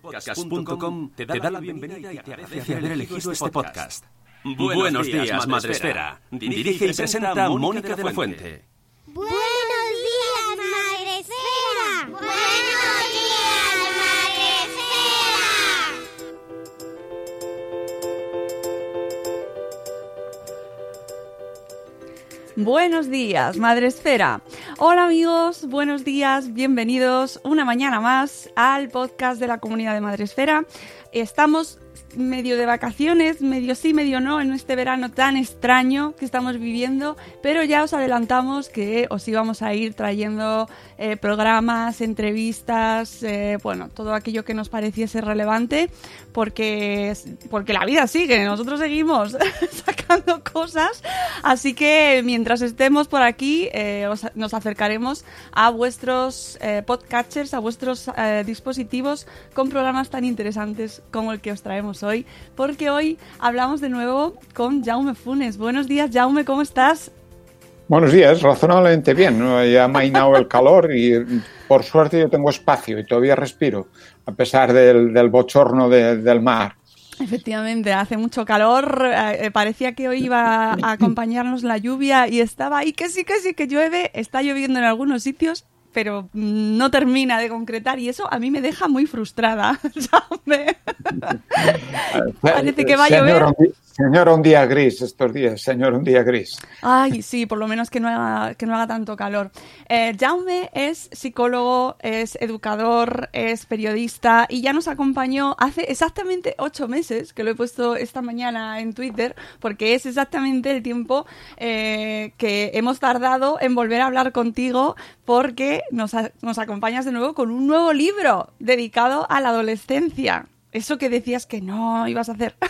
Podcast.com te da la bienvenida y te agradece haber elegido este podcast. Buenos días, Madre Esfera. Dirige y presenta Mónica de la Fuente. Buenos días, Madre Esfera. Hola amigos, buenos días, bienvenidos una mañana más al podcast de la comunidad de Madre Esfera. Estamos medio de vacaciones, medio sí, medio no, en este verano tan extraño que estamos viviendo, pero ya os adelantamos que os íbamos a ir trayendo eh, programas, entrevistas, eh, bueno, todo aquello que nos pareciese relevante, porque, porque la vida sigue, nosotros seguimos sacando cosas, así que mientras estemos por aquí eh, os- nos acercaremos a vuestros podcatchers, a vuestros dispositivos con programas tan interesantes como el que os traemos hoy, porque hoy hablamos de nuevo con Jaume Funes. Buenos días, Jaume, ¿cómo estás? Buenos días, razonablemente bien. ¿no? Ya ha mainado el calor y por suerte yo tengo espacio y todavía respiro, a pesar del, del bochorno de- del mar. Efectivamente, hace mucho calor, eh, parecía que hoy iba a acompañarnos la lluvia y estaba ahí que sí, que sí, que llueve, está lloviendo en algunos sitios, pero no termina de concretar y eso a mí me deja muy frustrada. Parece que va a llover. Señor, un día gris estos días, señor, un día gris. Ay, sí, por lo menos que no haga, que no haga tanto calor. Eh, Jaume es psicólogo, es educador, es periodista y ya nos acompañó hace exactamente ocho meses, que lo he puesto esta mañana en Twitter, porque es exactamente el tiempo eh, que hemos tardado en volver a hablar contigo, porque nos, a- nos acompañas de nuevo con un nuevo libro dedicado a la adolescencia. Eso que decías que no ibas a hacer.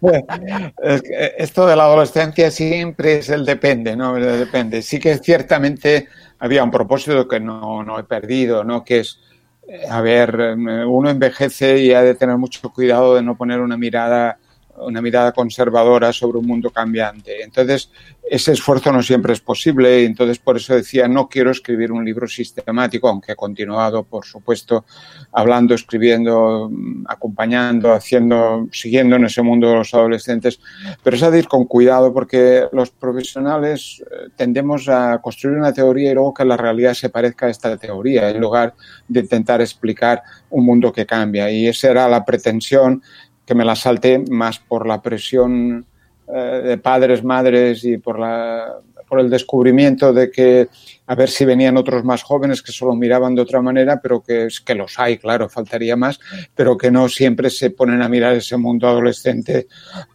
Que Esto de la adolescencia siempre es el depende, ¿no? Depende. Sí que ciertamente había un propósito que no, no he perdido, ¿no? Que es, eh, a ver, eh, uno envejece y ha de tener mucho cuidado de no poner una mirada una mirada conservadora sobre un mundo cambiante. Entonces, ese esfuerzo no siempre es posible y entonces por eso decía, no quiero escribir un libro sistemático, aunque he continuado, por supuesto, hablando, escribiendo, acompañando, haciendo, siguiendo en ese mundo de los adolescentes, pero es a ir con cuidado porque los profesionales eh, tendemos a construir una teoría y luego que la realidad se parezca a esta teoría, en lugar de intentar explicar un mundo que cambia. Y esa era la pretensión que me la salté más por la presión eh, de padres, madres y por, la, por el descubrimiento de que a ver si venían otros más jóvenes que solo miraban de otra manera, pero que es que los hay, claro, faltaría más, pero que no siempre se ponen a mirar ese mundo adolescente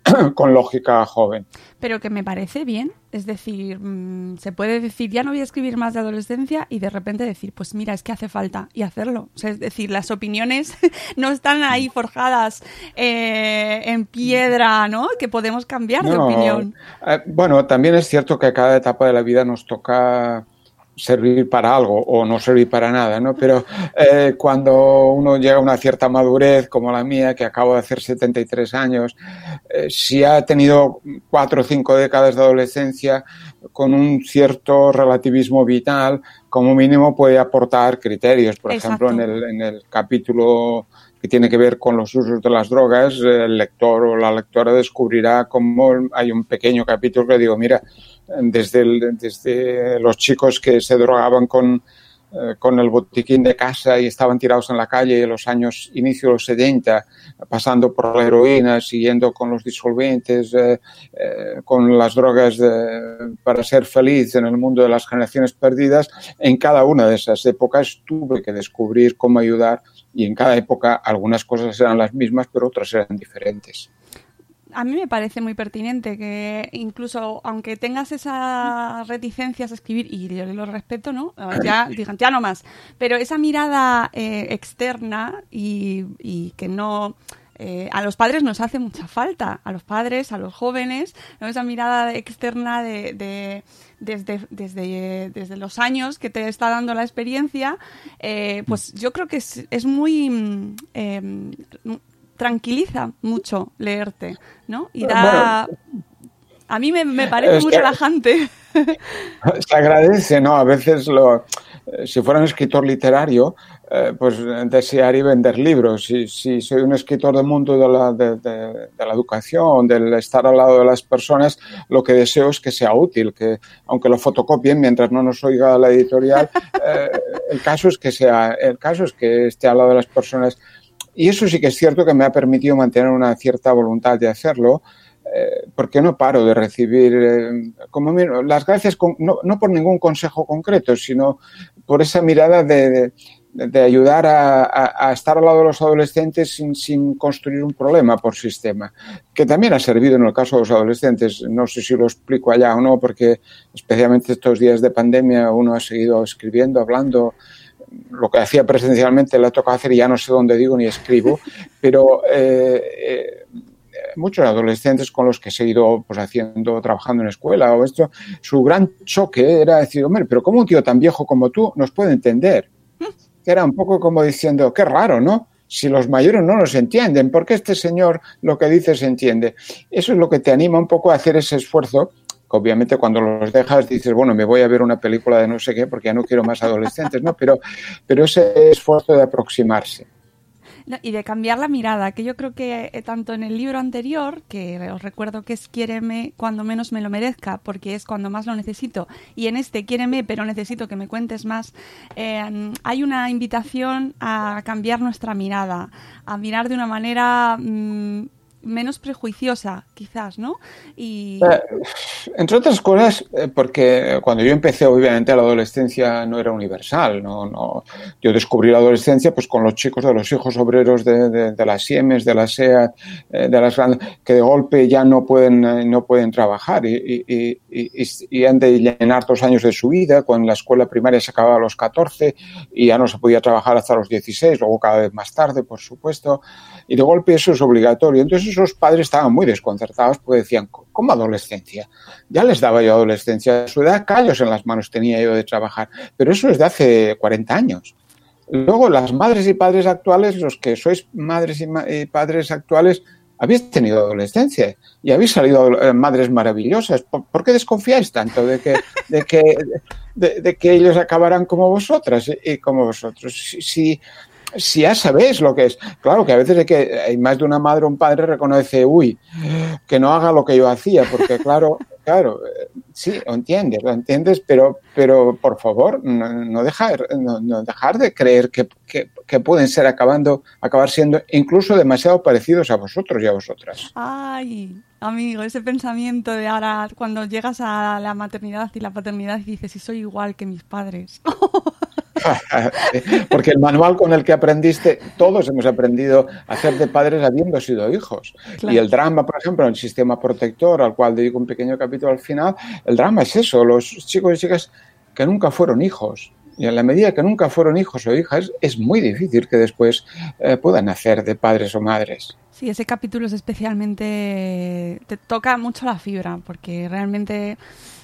con lógica joven. Pero que me parece bien, es decir, mm, se puede decir, ya no voy a escribir más de adolescencia y de repente decir, pues mira, es que hace falta y hacerlo. O sea, es decir, las opiniones no están ahí forjadas eh, en piedra, ¿no? Que podemos cambiar de opinión. eh, bueno, también es cierto que a cada etapa de la vida nos toca servir para algo o no servir para nada, ¿no? Pero eh, cuando uno llega a una cierta madurez como la mía, que acabo de hacer 73 años, eh, si ha tenido cuatro o cinco décadas de adolescencia con un cierto relativismo vital, como mínimo puede aportar criterios. Por ejemplo, en el, en el capítulo que tiene que ver con los usos de las drogas, el lector o la lectora descubrirá cómo hay un pequeño capítulo que digo, mira, desde, los chicos que se drogaban con, eh, con el botiquín de casa y estaban tirados en la calle en los años inicio de los 70, pasando por la heroína, siguiendo con los disolventes, eh, eh, con las drogas para ser feliz en el mundo de las generaciones perdidas, en cada una de esas épocas tuve que descubrir cómo ayudar y en cada época algunas cosas eran las mismas, pero otras eran diferentes. A mí me parece muy pertinente que incluso aunque tengas esas reticencias a escribir, y yo lo respeto, ¿no? Ya, digan, ya no más, pero esa mirada eh, externa y, que no... Eh, a los padres nos hace mucha falta, a los padres, a los jóvenes, esa mirada externa de, desde, desde, desde, los años que te está dando la experiencia, eh, pues yo creo que es, es muy mm, tranquiliza mucho leerte, ¿no? Y da... a mí me, parece muy relajante. Se agradece, ¿no? A veces lo... Eh, si fuera un escritor literario, eh, pues desearía vender libros. Si, si, soy un escritor del mundo de la, de, la, educación, del estar al lado de las personas, lo que deseo es que sea útil, que aunque lo fotocopien mientras no nos oiga la editorial, eh, el caso es que sea, el caso es que esté al lado de las personas y eso sí que es cierto que me ha permitido mantener una cierta voluntad de hacerlo, eh, porque no paro de recibir eh, como las gracias, no, no, por ningún consejo concreto, sino por esa mirada de, de, ayudar a, a, estar al lado de los adolescentes sin, sin, construir un problema por sistema, que también ha servido en el caso de los adolescentes. No sé si lo explico allá o no, porque especialmente estos días de pandemia uno ha seguido escribiendo, hablando lo que hacía presencialmente le toca hacer y ya no sé dónde digo ni escribo, pero eh, eh, muchos adolescentes con los que he seguido pues, haciendo, trabajando en escuela o esto, su gran choque era decir, hombre, pero ¿cómo un tío tan viejo como tú nos puede entender? Era un poco como diciendo, qué raro, ¿no? Si los mayores no nos entienden, ¿por qué este señor lo que dice se entiende? Eso es lo que te anima un poco a hacer ese esfuerzo obviamente cuando los dejas dices, bueno, me voy a ver una película de no sé qué porque ya no quiero más adolescentes, ¿no? Pero, pero ese esfuerzo de aproximarse. Y de cambiar la mirada, que yo creo que eh, tanto en el libro anterior, que os recuerdo que es Quiéreme cuando menos me lo merezca, porque es cuando más lo necesito, y en este Quiéreme, pero necesito que me cuentes más, eh, hay una invitación a cambiar nuestra mirada, a mirar de una manera mm, menos prejuiciosa, quizás, ¿no? Y... Eh, entre otras cosas, eh, porque cuando yo empecé, obviamente, la adolescencia no era universal, ¿no? no yo descubrí la adolescencia pues con los chicos de los hijos obreros de, de, las Siemens, de la SEA, eh, de las grandes, que de golpe ya no pueden, no pueden trabajar y, y, y, y, han de llenar dos años de su vida, cuando la escuela primaria se acababa a los 14 y ya no se podía trabajar hasta los 16, luego cada vez más tarde, por supuesto, y de golpe eso es obligatorio. Entonces esos padres estaban muy desconcertados porque decían, ¿cómo adolescencia? Ya les daba yo adolescencia. A su edad callos en las manos tenía yo de trabajar. Pero eso es de hace 40 años. Luego, las madres y padres actuales, los que sois madres y, padres actuales, habéis tenido adolescencia y habéis salido eh, madres maravillosas. ¿Por, qué desconfiáis tanto de que, de que, de, que ellos acabarán como vosotras y, como vosotros? Si ya sabéis lo que es. Claro que a veces hay, que, hay más de una madre o un padre reconoce, uy, que no haga lo que yo hacía, porque claro, claro, sí, lo entiendes, lo entiendes, pero, pero por favor, no, dejar, no, dejar de creer que, que, pueden ser acabando, acabar siendo incluso demasiado parecidos a vosotros y a vosotras. Ay, amigo, ese pensamiento de ahora cuando llegas a la maternidad y la paternidad y dices, si soy igual que mis padres. Porque el manual con el que aprendiste, todos hemos aprendido a hacer de padres habiendo sido hijos. Y el drama, por ejemplo, el sistema protector, al cual dedico un pequeño capítulo al final, el drama es eso, los chicos y chicas que nunca fueron hijos. Y en la medida que nunca fueron hijos o hijas, es muy difícil que después eh, puedan hacer de padres o madres. Sí, ese capítulo es especialmente... te toca mucho la fibra, porque realmente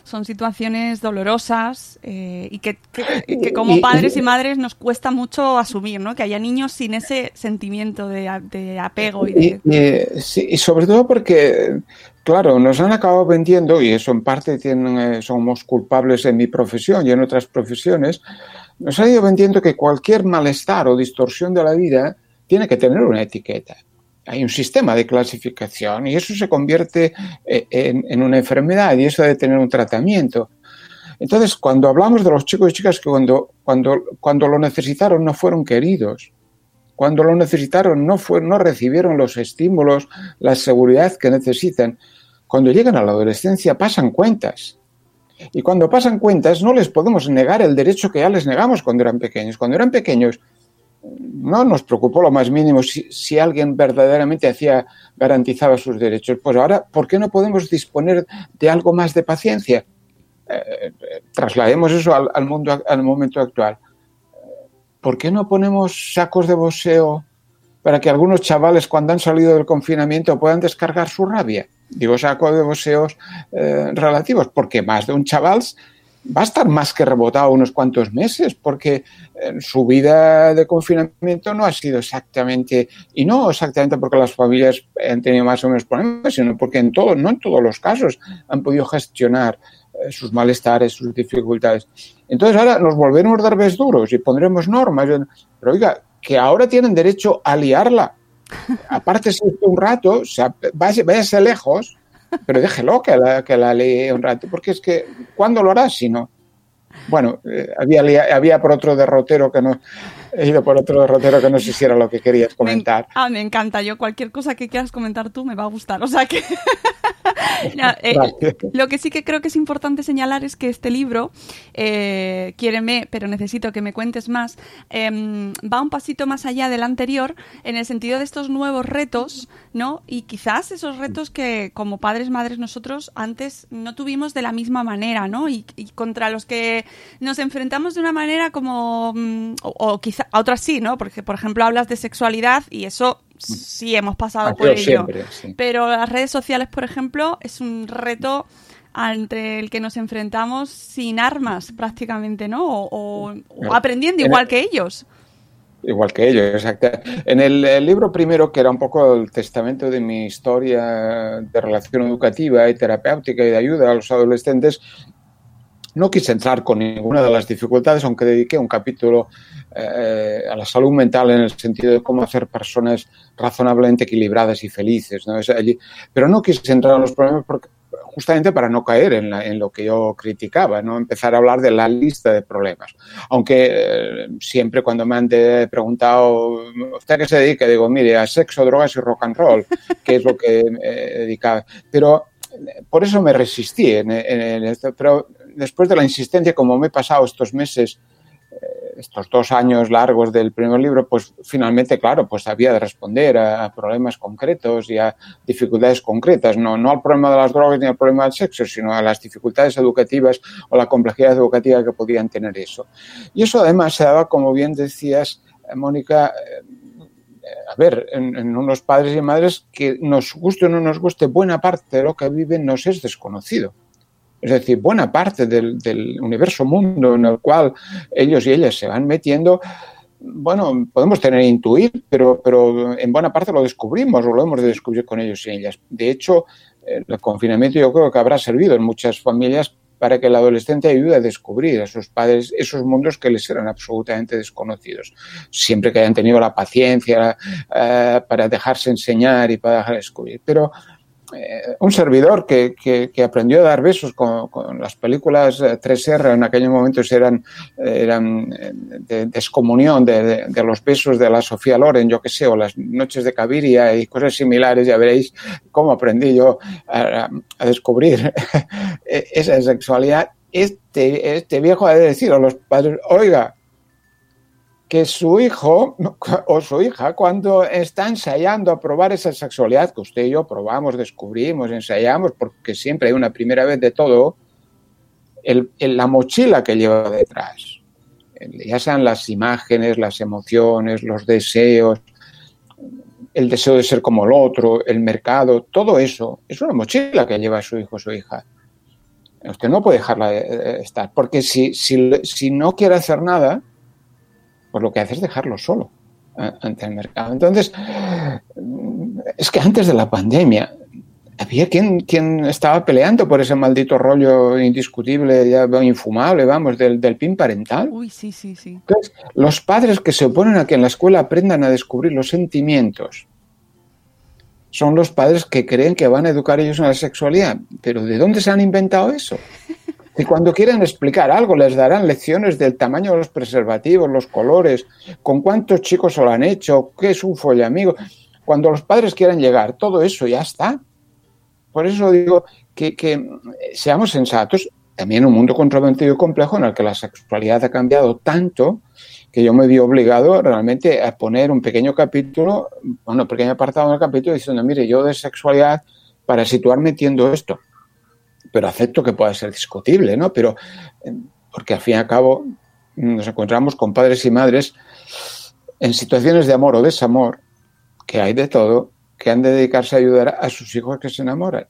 son situaciones dolorosas eh, y que, que, como padres y madres nos cuesta mucho asumir, ¿no? Que haya niños sin ese sentimiento de, de apego y de... sí, y sobre todo porque Claro, nos han acabado vendiendo, y eso en parte tienen, eh, somos culpables en mi profesión y en otras profesiones, nos ha ido vendiendo que cualquier malestar o distorsión de la vida tiene que tener una etiqueta. Hay un sistema de clasificación y eso se convierte eh, en, una enfermedad y eso debe tener un tratamiento. Entonces, cuando hablamos de los chicos y chicas que cuando, cuando, cuando lo necesitaron no fueron queridos, cuando lo necesitaron no, fue, no recibieron los estímulos, la seguridad que necesitan, cuando llegan a la adolescencia pasan cuentas. Y cuando pasan cuentas no les podemos negar el derecho que ya les negamos cuando eran pequeños. Cuando eran pequeños no nos preocupó lo más mínimo si, alguien verdaderamente hacía, garantizaba sus derechos. Pues ahora, ¿por qué no podemos disponer de algo más de paciencia? Eh, eh, traslademos eso al, mundo, al momento actual. ¿Por qué no ponemos sacos de boxeo para que algunos chavales cuando han salido del confinamiento puedan descargar su rabia? Digo sacos de boxeos eh, relativos, porque más de un chaval va a estar más que rebotado unos cuantos meses, porque su vida de confinamiento no ha sido exactamente, y no exactamente porque las familias han tenido más o menos problemas, sino porque en todo, no en todos los casos han podido gestionar eh, sus malestares, sus dificultades. Entonces ahora nos volveremos a dar duros y pondremos normas. Pero oiga, que ahora tienen derecho a liarla. Aparte, si un rato, o sea, váyase lejos, pero déjelo que la, que la lee un rato, porque es que, ¿cuándo lo hará si no? Bueno, eh, había, había por otro derrotero que no, he ido por otro derrotero que no sé si era lo que querías comentar. ah, me encanta. Yo cualquier cosa que quieras comentar tú me va a gustar. O sea que eh, lo que sí que creo que es importante señalar es que este libro, eh, Quiéreme, pero necesito que me cuentes más, em, va un pasito más allá del anterior en el sentido de estos nuevos retos, ¿no? Y quizás esos retos que como padres, madres, nosotros antes no tuvimos de la misma manera, ¿no? Y, contra los que nos enfrentamos de una manera como, mm, o, quizá a otras sí, ¿no? Porque, por ejemplo, hablas de sexualidad y eso sí hemos pasado por ello. Pero las redes sociales, por ejemplo, es un reto ante el que nos enfrentamos sin armas prácticamente, ¿no? O, aprendiendo igual que ellos. Igual que ellos, exacto. En el, libro primero, que era un poco el testamento de mi historia de relación educativa y terapéutica y de ayuda a los adolescentes, no quise entrar con ninguna de las dificultades, aunque dediqué un capítulo eh, a la salud mental en el sentido de cómo hacer personas razonablemente equilibradas y felices. pero no quise entrar en los problemas porque, justamente para no caer en, lo que yo criticaba, no empezar a hablar de la lista de problemas. Aunque eh, siempre cuando me han preguntado, ¿usted a qué se dedica? Digo, mire, a sexo, drogas y rock and roll, que es lo que me dedicaba. Pero eh, por eso me resistí en, en esto. Pero después de la insistencia, como me he pasado estos meses, eh, estos dos años largos del primer libro, pues finalmente, claro, pues había de responder a, problemas concretos y a dificultades concretas, no, no al problema de las drogas ni al problema del sexo, sino a las dificultades educativas o la complejidad educativa que podían tener eso. Y eso además se daba, como bien decías, eh, Mónica, eh, a ver, en, en, unos padres y madres que nos guste o no nos guste, buena parte de lo que viven nos es desconocido. Es decir, buena parte del, universo mundo en el cual ellos y ellas se van metiendo, bueno, podemos tener intuir, pero, pero en buena parte lo descubrimos o lo hemos de descubrir con ellos y ellas. De hecho, el confinamiento yo creo que habrá servido en muchas familias para que el adolescente ayude a descubrir a sus padres esos mundos que les eran absolutamente desconocidos. Siempre que hayan tenido la paciencia eh, para dejarse enseñar y para dejar descubrir. Pero eh, un servidor que, que, aprendió a dar besos con, las películas 3R, eh, en aquellos momentos eran, eran eh, de descomunión de, de, los besos de la Sofía Loren, yo que sé, o las noches de Caviria y cosas similares, ya veréis cómo aprendí yo a, descubrir esa sexualidad. Este, este viejo ha de decir a los padres, oiga, que su hijo o su hija, cuando está ensayando a probar esa sexualidad que usted y yo probamos, descubrimos, ensayamos, porque siempre hay una primera vez de todo, el, la mochila que lleva detrás, ya sean las imágenes, las emociones, los deseos, el deseo de ser como el otro, el mercado, todo eso, es una mochila que lleva su hijo o su hija. Usted no puede dejarla eh, estar, porque si, si, si no quiere hacer nada, pues lo que hace es dejarlo solo eh, ante el mercado. Entonces, es que antes de la pandemia había quien, quien estaba peleando por ese maldito rollo indiscutible, ya infumable, vamos, del, del PIN parental. Uy, sí, sí, sí. Entonces, los padres que se oponen a que en la escuela aprendan a descubrir los sentimientos son los padres que creen que van a educar ellos en la sexualidad. Pero ¿de dónde se han inventado eso? Y cuando quieren explicar algo, les darán lecciones del tamaño de los preservativos, los colores, con cuántos chicos lo han hecho, qué es un follamigo. Cuando los padres quieran llegar, todo eso ya está. Por eso digo que, que seamos sensatos. También un mundo controvertido y complejo en el que la sexualidad ha cambiado tanto que yo me vi obligado realmente a poner un pequeño capítulo, bueno, un pequeño apartado en el capítulo diciendo, mire, yo de sexualidad, para situarme entiendo esto, pero acepto que pueda ser discutible, ¿no? Pero, eh, porque al fin y al cabo nos encontramos con padres y madres en situaciones de amor o desamor, que hay de todo, que han de dedicarse a ayudar a sus hijos que se enamoran.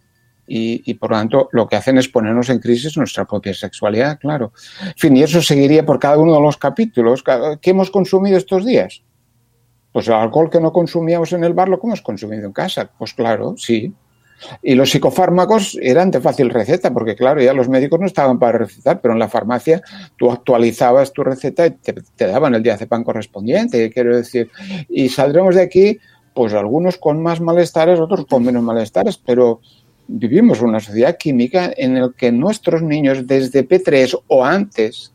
Y, por lo tanto lo que hacen es ponernos en crisis nuestra propia sexualidad, claro. En fin, y eso seguiría por cada uno de los capítulos. ¿Qué hemos consumido estos días? Pues el alcohol que no consumíamos en el bar lo hemos consumido en casa. Pues claro, sí. Y los psicofármacos eran de fácil receta, porque claro, ya los médicos no estaban para recetar, pero en la farmacia tú actualizabas tu receta y te, daban el diazepam correspondiente, quiero decir. Y saldremos de aquí, pues algunos con más malestares, otros con menos malestares, pero vivimos una sociedad química en la que nuestros niños desde P3 o antes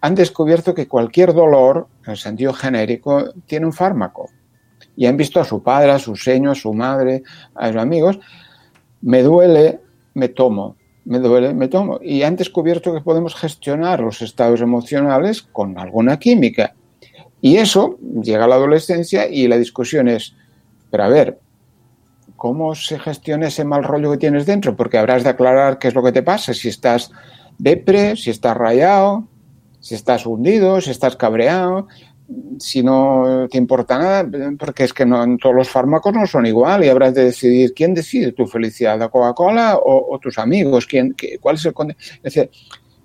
han descubierto que cualquier dolor, en el sentido genérico, tiene un fármaco. Y han visto a su padre, a su seño, a su madre, a sus amigos. Me duele, me tomo. Me duele, me tomo. Y han descubierto que podemos gestionar los estados emocionales con alguna química. Y eso llega a la adolescencia y la discusión es, pero a ver, ¿cómo se gestiona ese mal rollo que tienes dentro? Porque habrás de aclarar qué es lo que te pasa, si estás depre, si estás rayado, si estás hundido, si estás cabreado, si no te importa nada, porque es que no, todos los fármacos no son igual y habrás de decidir quién decide tu felicidad, la Coca-Cola o, tus amigos, quién, qué, cuál es el... Es decir,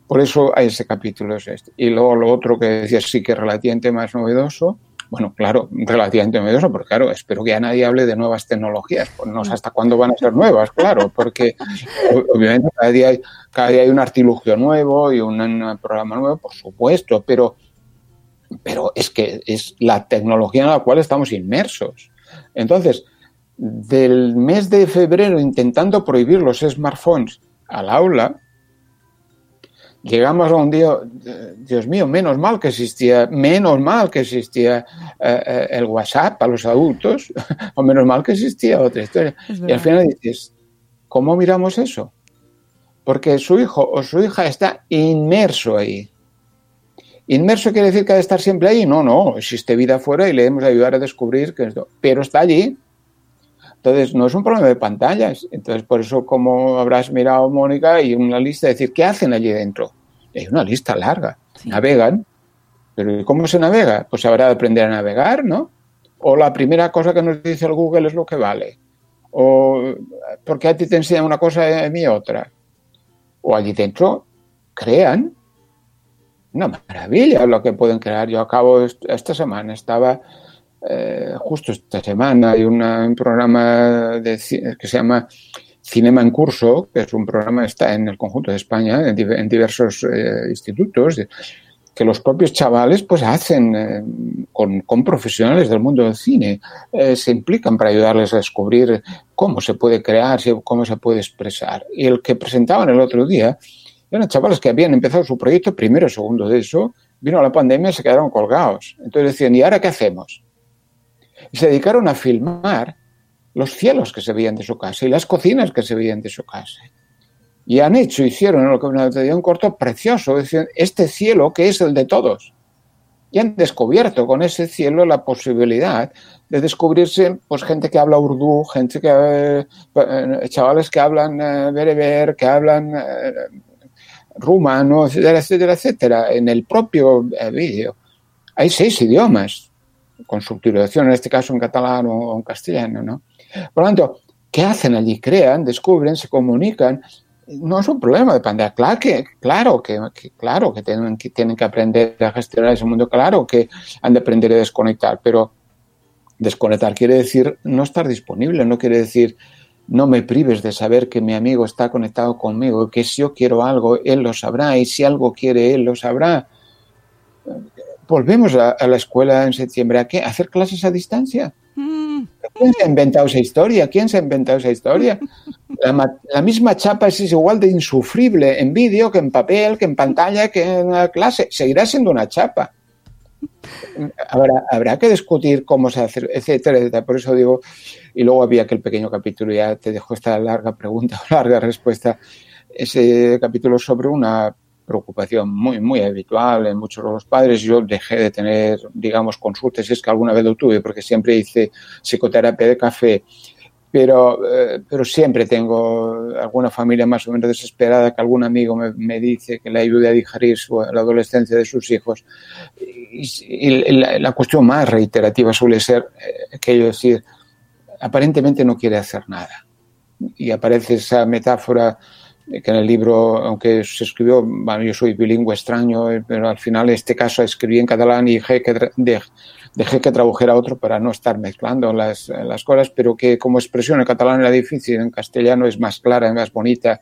por eso hay ese capítulo es este. Y luego lo otro que decías sí que es relativamente más novedoso, bueno, claro, relativamente novedoso, porque claro, espero que ya nadie hable de nuevas tecnologías, pues no sé hasta cuándo van a ser nuevas, claro, porque obviamente cada día hay, cada día hay un artilugio nuevo y un programa nuevo, por supuesto, pero, pero es que es la tecnología en la cual estamos inmersos. Entonces, del mes de febrero intentando prohibir los smartphones al aula, llegamos a un día, Dios mío, menos mal que existía, menos mal que existía eh, el WhatsApp para los adultos, o menos mal que existía otra historia. Y al final dices, ¿cómo miramos eso? Porque su hijo o su hija está inmerso ahí. Inmerso quiere decir que ha de estar siempre ahí. No, no, existe vida afuera y le debemos ayudar a descubrir que esto. Pero está allí. Entonces, no es un problema de pantallas. Entonces, por eso, como habrás mirado, Mónica, hay una lista de decir, ¿qué hacen allí dentro? Hay una lista larga. Sí. Navegan. Pero ¿cómo se navega? Pues habrá de aprender a navegar, ¿no? O la primera cosa que nos dice el Google es lo que vale. O porque a ti te enseñan una cosa y a mí otra. O allí dentro crean. Una maravilla lo que pueden crear. Yo acabo esta semana, estaba eh, justo esta semana hay una, un programa de, que se llama Cinema en Curso, que es un programa que está en el conjunto de España, en, en diversos eh, institutos, que los propios chavales pues hacen eh, con, con, profesionales del mundo del cine, eh, se implican para ayudarles a descubrir cómo se puede crear, cómo se puede expresar. Y el que presentaban el otro día eran chavales que habían empezado su proyecto primero o segundo de eso, vino la pandemia y se quedaron colgados. Entonces decían, ¿y ahora qué hacemos? y se dedicaron a filmar los cielos que se veían de su casa y las cocinas que se veían de su casa. Y han hecho, hicieron lo que un corto precioso, este cielo que es el de todos. Y han descubierto con ese cielo la posibilidad de descubrirse pues gente que habla urdu, gente que eh, chavales que hablan eh, bereber, que hablan eh, rumano, etcétera, etcétera, etcétera, en el propio eh, vídeo. Hay seis idiomas con subtitulación, en este caso en catalán o en castellano, ¿no? Por lo tanto, ¿qué hacen allí? Crean, descubren, se comunican no es un problema de pandemia. Claro que, claro que, que claro que tienen, que tienen que aprender a gestionar ese mundo, claro que han de aprender a desconectar, pero desconectar quiere decir no estar disponible, no quiere decir no me prives de saber que mi amigo está conectado conmigo, que si yo quiero algo, él lo sabrá, y si algo quiere, él lo sabrá. Volvemos a, a la escuela en septiembre. ¿A qué? ¿A hacer clases a distancia? Mm, ¿Quién se ha inventado esa historia? ¿Quién se ha inventado esa historia? La, la misma chapa es igual de insufrible en vídeo que en papel, que en pantalla, que en la clase. Seguirá siendo una chapa. Habrá, habrá que discutir cómo se hace, etcétera, etcétera. Por eso digo, y luego había aquel pequeño capítulo, ya te dejo esta larga pregunta, larga respuesta. Ese capítulo sobre una preocupación muy, muy habitual en muchos de los padres. Yo dejé de tener, digamos, consultas, si es que alguna vez lo tuve, porque siempre hice psicoterapia de café, pero, eh, pero siempre tengo alguna familia más o menos desesperada que algún amigo me, dice que le ayude a digerir su, la adolescencia de sus hijos. Y, la, cuestión más reiterativa suele ser eh, aquello decir, aparentemente no quiere hacer nada. Y aparece esa metáfora que en el libro, aunque se escribió, bueno, yo soy bilingüe extraño, pero al final en este caso escribí en catalán y dejé que, de, dejé que tradujera otro para no estar mezclando las, las cosas, pero que como expresión en catalán era difícil, en castellano es más clara, más bonita,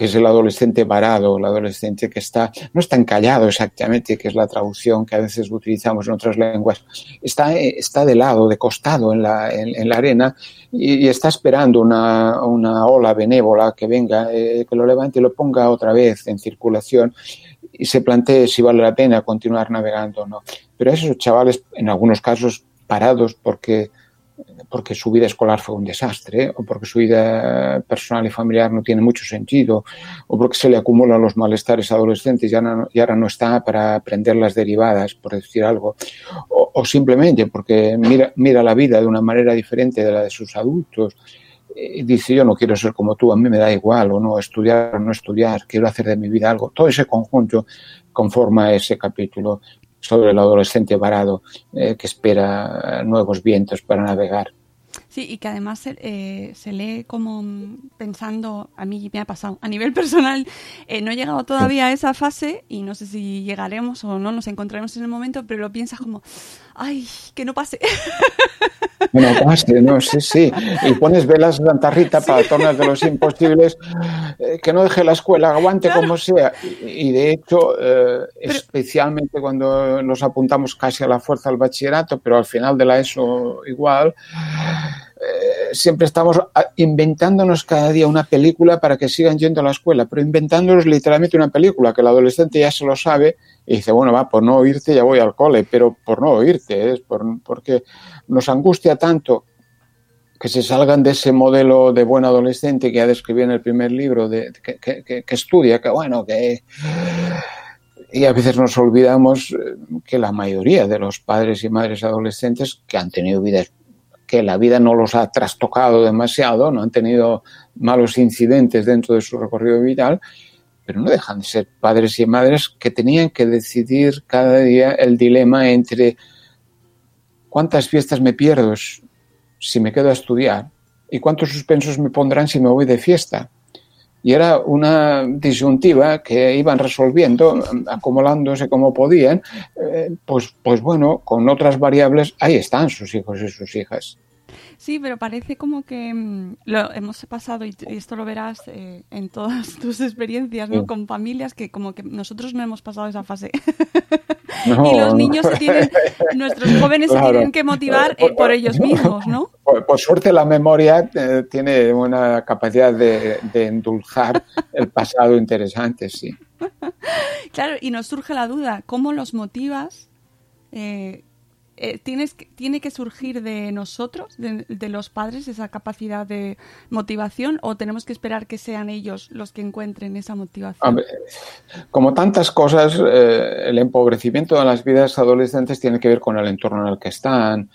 que es el adolescente varado, el adolescente que está, no está encallado exactamente, que es la traducción que a veces utilizamos en otras lenguas, está, está de lado, de costado en la, en, en la arena y, y, está esperando una, una ola benévola que venga, eh, que lo levante y lo ponga otra vez en circulación y se plantee si vale la pena continuar navegando o no. Pero esos chavales, en algunos casos, parados porque porque su vida escolar fue un desastre, o porque su vida personal y familiar no tiene mucho sentido, o porque se le acumulan los malestares adolescentes y ahora no, y ahora no está para aprender las derivadas, por decir algo, o, o simplemente porque mira, mira, la vida de una manera diferente de la de sus adultos. Dice, yo no quiero ser como tú, a mí me da igual, o no, estudiar o no estudiar, quiero hacer de mi vida algo. Todo ese conjunto conforma ese capítulo sobre el adolescente varado eh, que espera nuevos vientos para navegar. Sí, y que además eh, se lee como pensando, a mí me ha pasado, a nivel personal, eh, no he llegado todavía a esa fase y no sé si llegaremos o no nos encontraremos en el momento, pero lo piensas como, ay, que no pase. Que no pase, no, sí, sí. Y pones velas de Santa Rita, sí. patronas de los imposibles, eh, que no deje la escuela, aguante claro. como sea. Y, y de hecho, eh, pero... especialmente cuando nos apuntamos casi a la fuerza al bachillerato, pero al final de la ESO igual, eh, siempre estamos inventándonos cada día una película para que sigan yendo a la escuela, pero inventándonos literalmente una película que el adolescente ya se lo sabe y dice, bueno, va, por no oírte ya voy al cole, pero por no oírte, es por, porque nos angustia tanto que se salgan de ese modelo de buen adolescente que ya describí en el primer libro, de, que, que, que estudia, que bueno, que... Y a veces nos olvidamos que la mayoría de los padres y madres adolescentes que han tenido vidas que la vida no los ha trastocado demasiado, no han tenido malos incidentes dentro de su recorrido vital, pero no dejan de ser padres y madres que tenían que decidir cada día el dilema entre cuántas fiestas me pierdo si me quedo a estudiar y cuántos suspensos me pondrán si me voy de fiesta. Y era una disyuntiva que iban resolviendo, acumulándose como podían, eh, pues, pues bueno, con otras variables, ahí están sus hijos y sus hijas. Sí, pero parece como que mmm, lo hemos pasado, y, y esto lo verás eh, en todas tus experiencias, ¿no? Sí. Con familias que como que nosotros no hemos pasado esa fase. No, y los niños se tienen, nuestros jóvenes claro. se tienen que motivar eh, por ellos mismos, ¿no? Por, por suerte la memoria eh, tiene una capacidad de, de endulzar el pasado interesante, sí. Claro, y nos surge la duda, ¿cómo los motivas? Eh, eh, tienes, ¿tiene que surgir de nosotros, de, los padres, esa capacidad de motivación o tenemos que esperar que sean ellos los que encuentren esa motivación? Como tantas cosas, eh, el empobrecimiento de las vidas adolescentes tiene que ver con el entorno en el que están.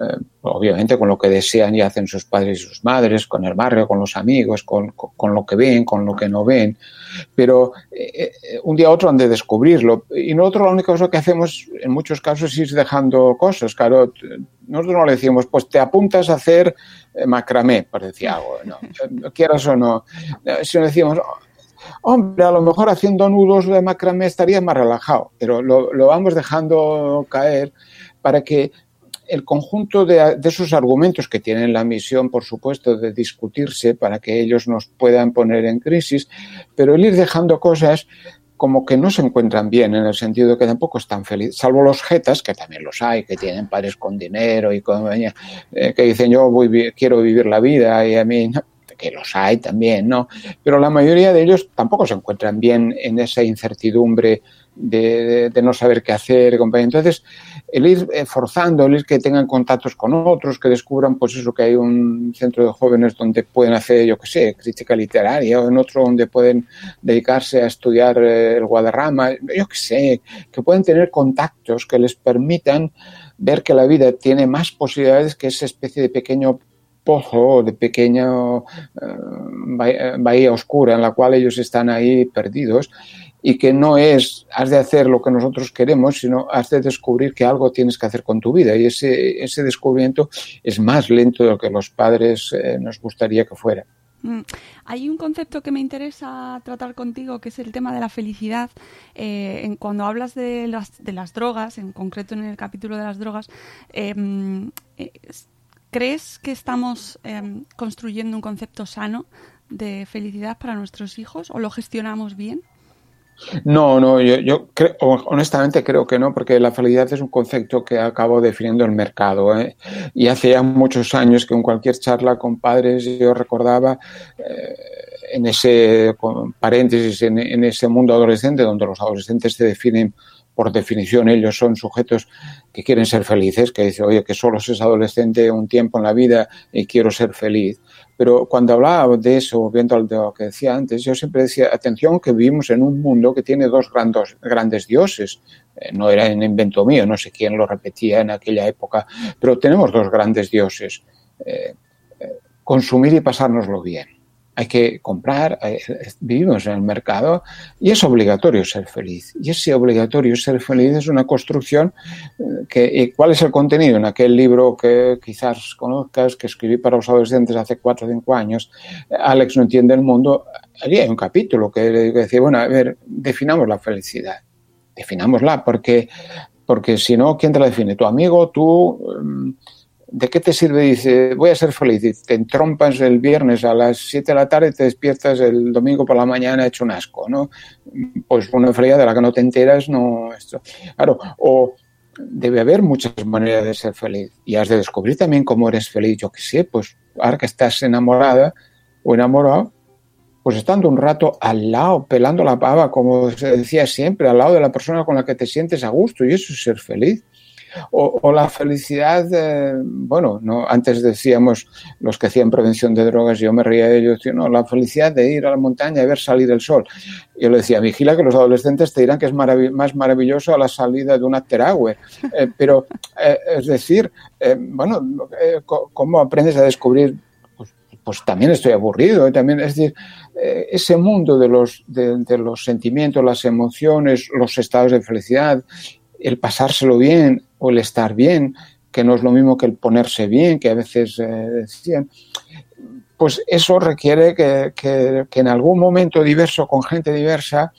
Eh, obviamente con lo que desean y hacen sus padres y sus madres, con el barrio, con los amigos, con, con, lo que ven, con lo que no ven. Pero eh, eh, un día a otro han de descubrirlo. Y nosotros la única cosa que hacemos en muchos casos es ir dejando cosas. Claro, nosotros no le decimos, pues te apuntas a hacer eh, macramé, por decir algo, no, quieras o no. Si decimos, hombre, a lo mejor haciendo nudos de macramé estaría más relajado, pero lo, lo vamos dejando caer para que el conjunto de, esos argumentos que tienen la misión, por supuesto, de discutirse para que ellos nos puedan poner en crisis, pero el ir dejando cosas como que no se encuentran bien en el sentido de que tampoco están felices, salvo los jetas, que también los hay, que tienen padres con dinero y con, eh, que dicen yo voy, quiero vivir la vida y a mí que los hay también, ¿no? Pero la mayoría de ellos tampoco se encuentran bien en esa incertidumbre de, no saber qué hacer. Entonces, el ir eh, forzando, el ir que tengan contactos con otros, que descubran, pues eso, que hay un centro de jóvenes donde pueden hacer, yo qué sé, crítica literaria, o en otro donde pueden dedicarse a estudiar eh, el Guadarrama, yo qué sé, que pueden tener contactos que les permitan ver que la vida tiene más posibilidades que esa especie de pequeño pozo, de pequeña eh, bahía oscura en la cual ellos están ahí perdidos y que no es has de hacer lo que nosotros queremos, sino has de descubrir que algo tienes que hacer con tu vida. Y ese, ese descubrimiento es más lento de lo que los padres eh, nos gustaría que fuera. Mm. Hay un concepto que me interesa tratar contigo, que es el tema de la felicidad. Eh, cuando hablas de las, de las drogas, en concreto en el capítulo de las drogas, em, ¿crees que estamos em, construyendo un concepto sano de felicidad para nuestros hijos o lo gestionamos bien? No, no, yo, yo creo, honestamente creo que no, porque la felicidad es un concepto que acabo definiendo el mercado. ¿eh? Y hace ya muchos años que en cualquier charla con padres yo recordaba eh, en ese paréntesis, en, en, ese mundo adolescente, donde los adolescentes se definen por definición, ellos son sujetos que quieren ser felices, que dicen, oye, que solo es adolescente un tiempo en la vida y quiero ser feliz. Pero cuando hablaba de eso, viendo lo que decía antes, yo siempre decía, atención, que vivimos en un mundo que tiene dos grandes, grandes dioses. Eh, no era un invento mío, no sé quién lo repetía en aquella época, pero tenemos dos grandes dioses. Eh, eh, consumir y pasárnoslo bien hay que comprar, eh, vivimos en el mercado y es obligatorio ser feliz. Y ese obligatorio ser feliz es una construcción eh, que, ¿cuál es el contenido? En aquel libro que quizás conozcas, que escribí para los adolescentes hace cuatro o cinco años, Alex no entiende el mundo, allí hay un capítulo que decía, bueno, a ver, definamos la felicidad, definámosla, porque, porque si no, ¿quién te la define? ¿Tu amigo? ¿Tú? ¿De qué te sirve? Dice, voy a ser feliz. te entrompas el viernes a las 7 de la tarde te despiertas el domingo por la mañana hecho un asco, ¿no? Pues una felicidad de la que no te enteras, no. Esto. Claro, o debe haber muchas maneras de ser feliz y has de descubrir también cómo eres feliz. Yo qué sé, pues ahora que estás enamorada o enamorado, pues estando un rato al lado, pelando la pava, como se decía siempre, al lado de la persona con la que te sientes a gusto, y eso es ser feliz. O, la felicidad, bueno, no, antes decíamos los que hacían prevención de drogas, yo me reía de ellos, no, la felicidad de ir a la montaña y ver salir el sol. Yo le decía, vigila que los adolescentes te dirán que es más maravilloso a la salida de una teragüe. Eh, pero, eh, es decir, eh, bueno, ¿cómo aprendes a descubrir pues, pues también estoy aburrido. También, es decir, ese mundo de los, de, los sentimientos, las emociones, los estados de felicidad, el pasárselo bien o el estar bien, que no es lo mismo que el ponerse bien, que a veces eh, decían, pues eso requiere que, que, en algún momento diverso, con gente diversa,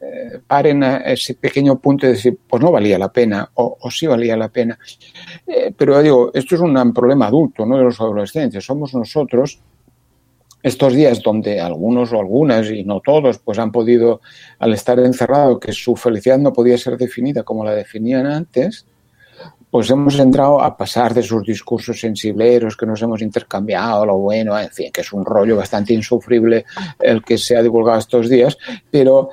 eh, paren a ese pequeño punto de decir, pues no valía la pena o, o sí valía la pena. Eh, pero digo, esto es un problema adulto, no de los adolescentes. Somos nosotros estos días donde algunos o algunas, y no todos, pues han podido, al estar encerrado, que su felicidad no podía ser definida como la definían antes, pues hemos entrado a pasar de sus discursos sensibleros que nos hemos intercambiado, lo bueno, en fin, que es un rollo bastante insufrible el que se ha divulgado estos días, pero,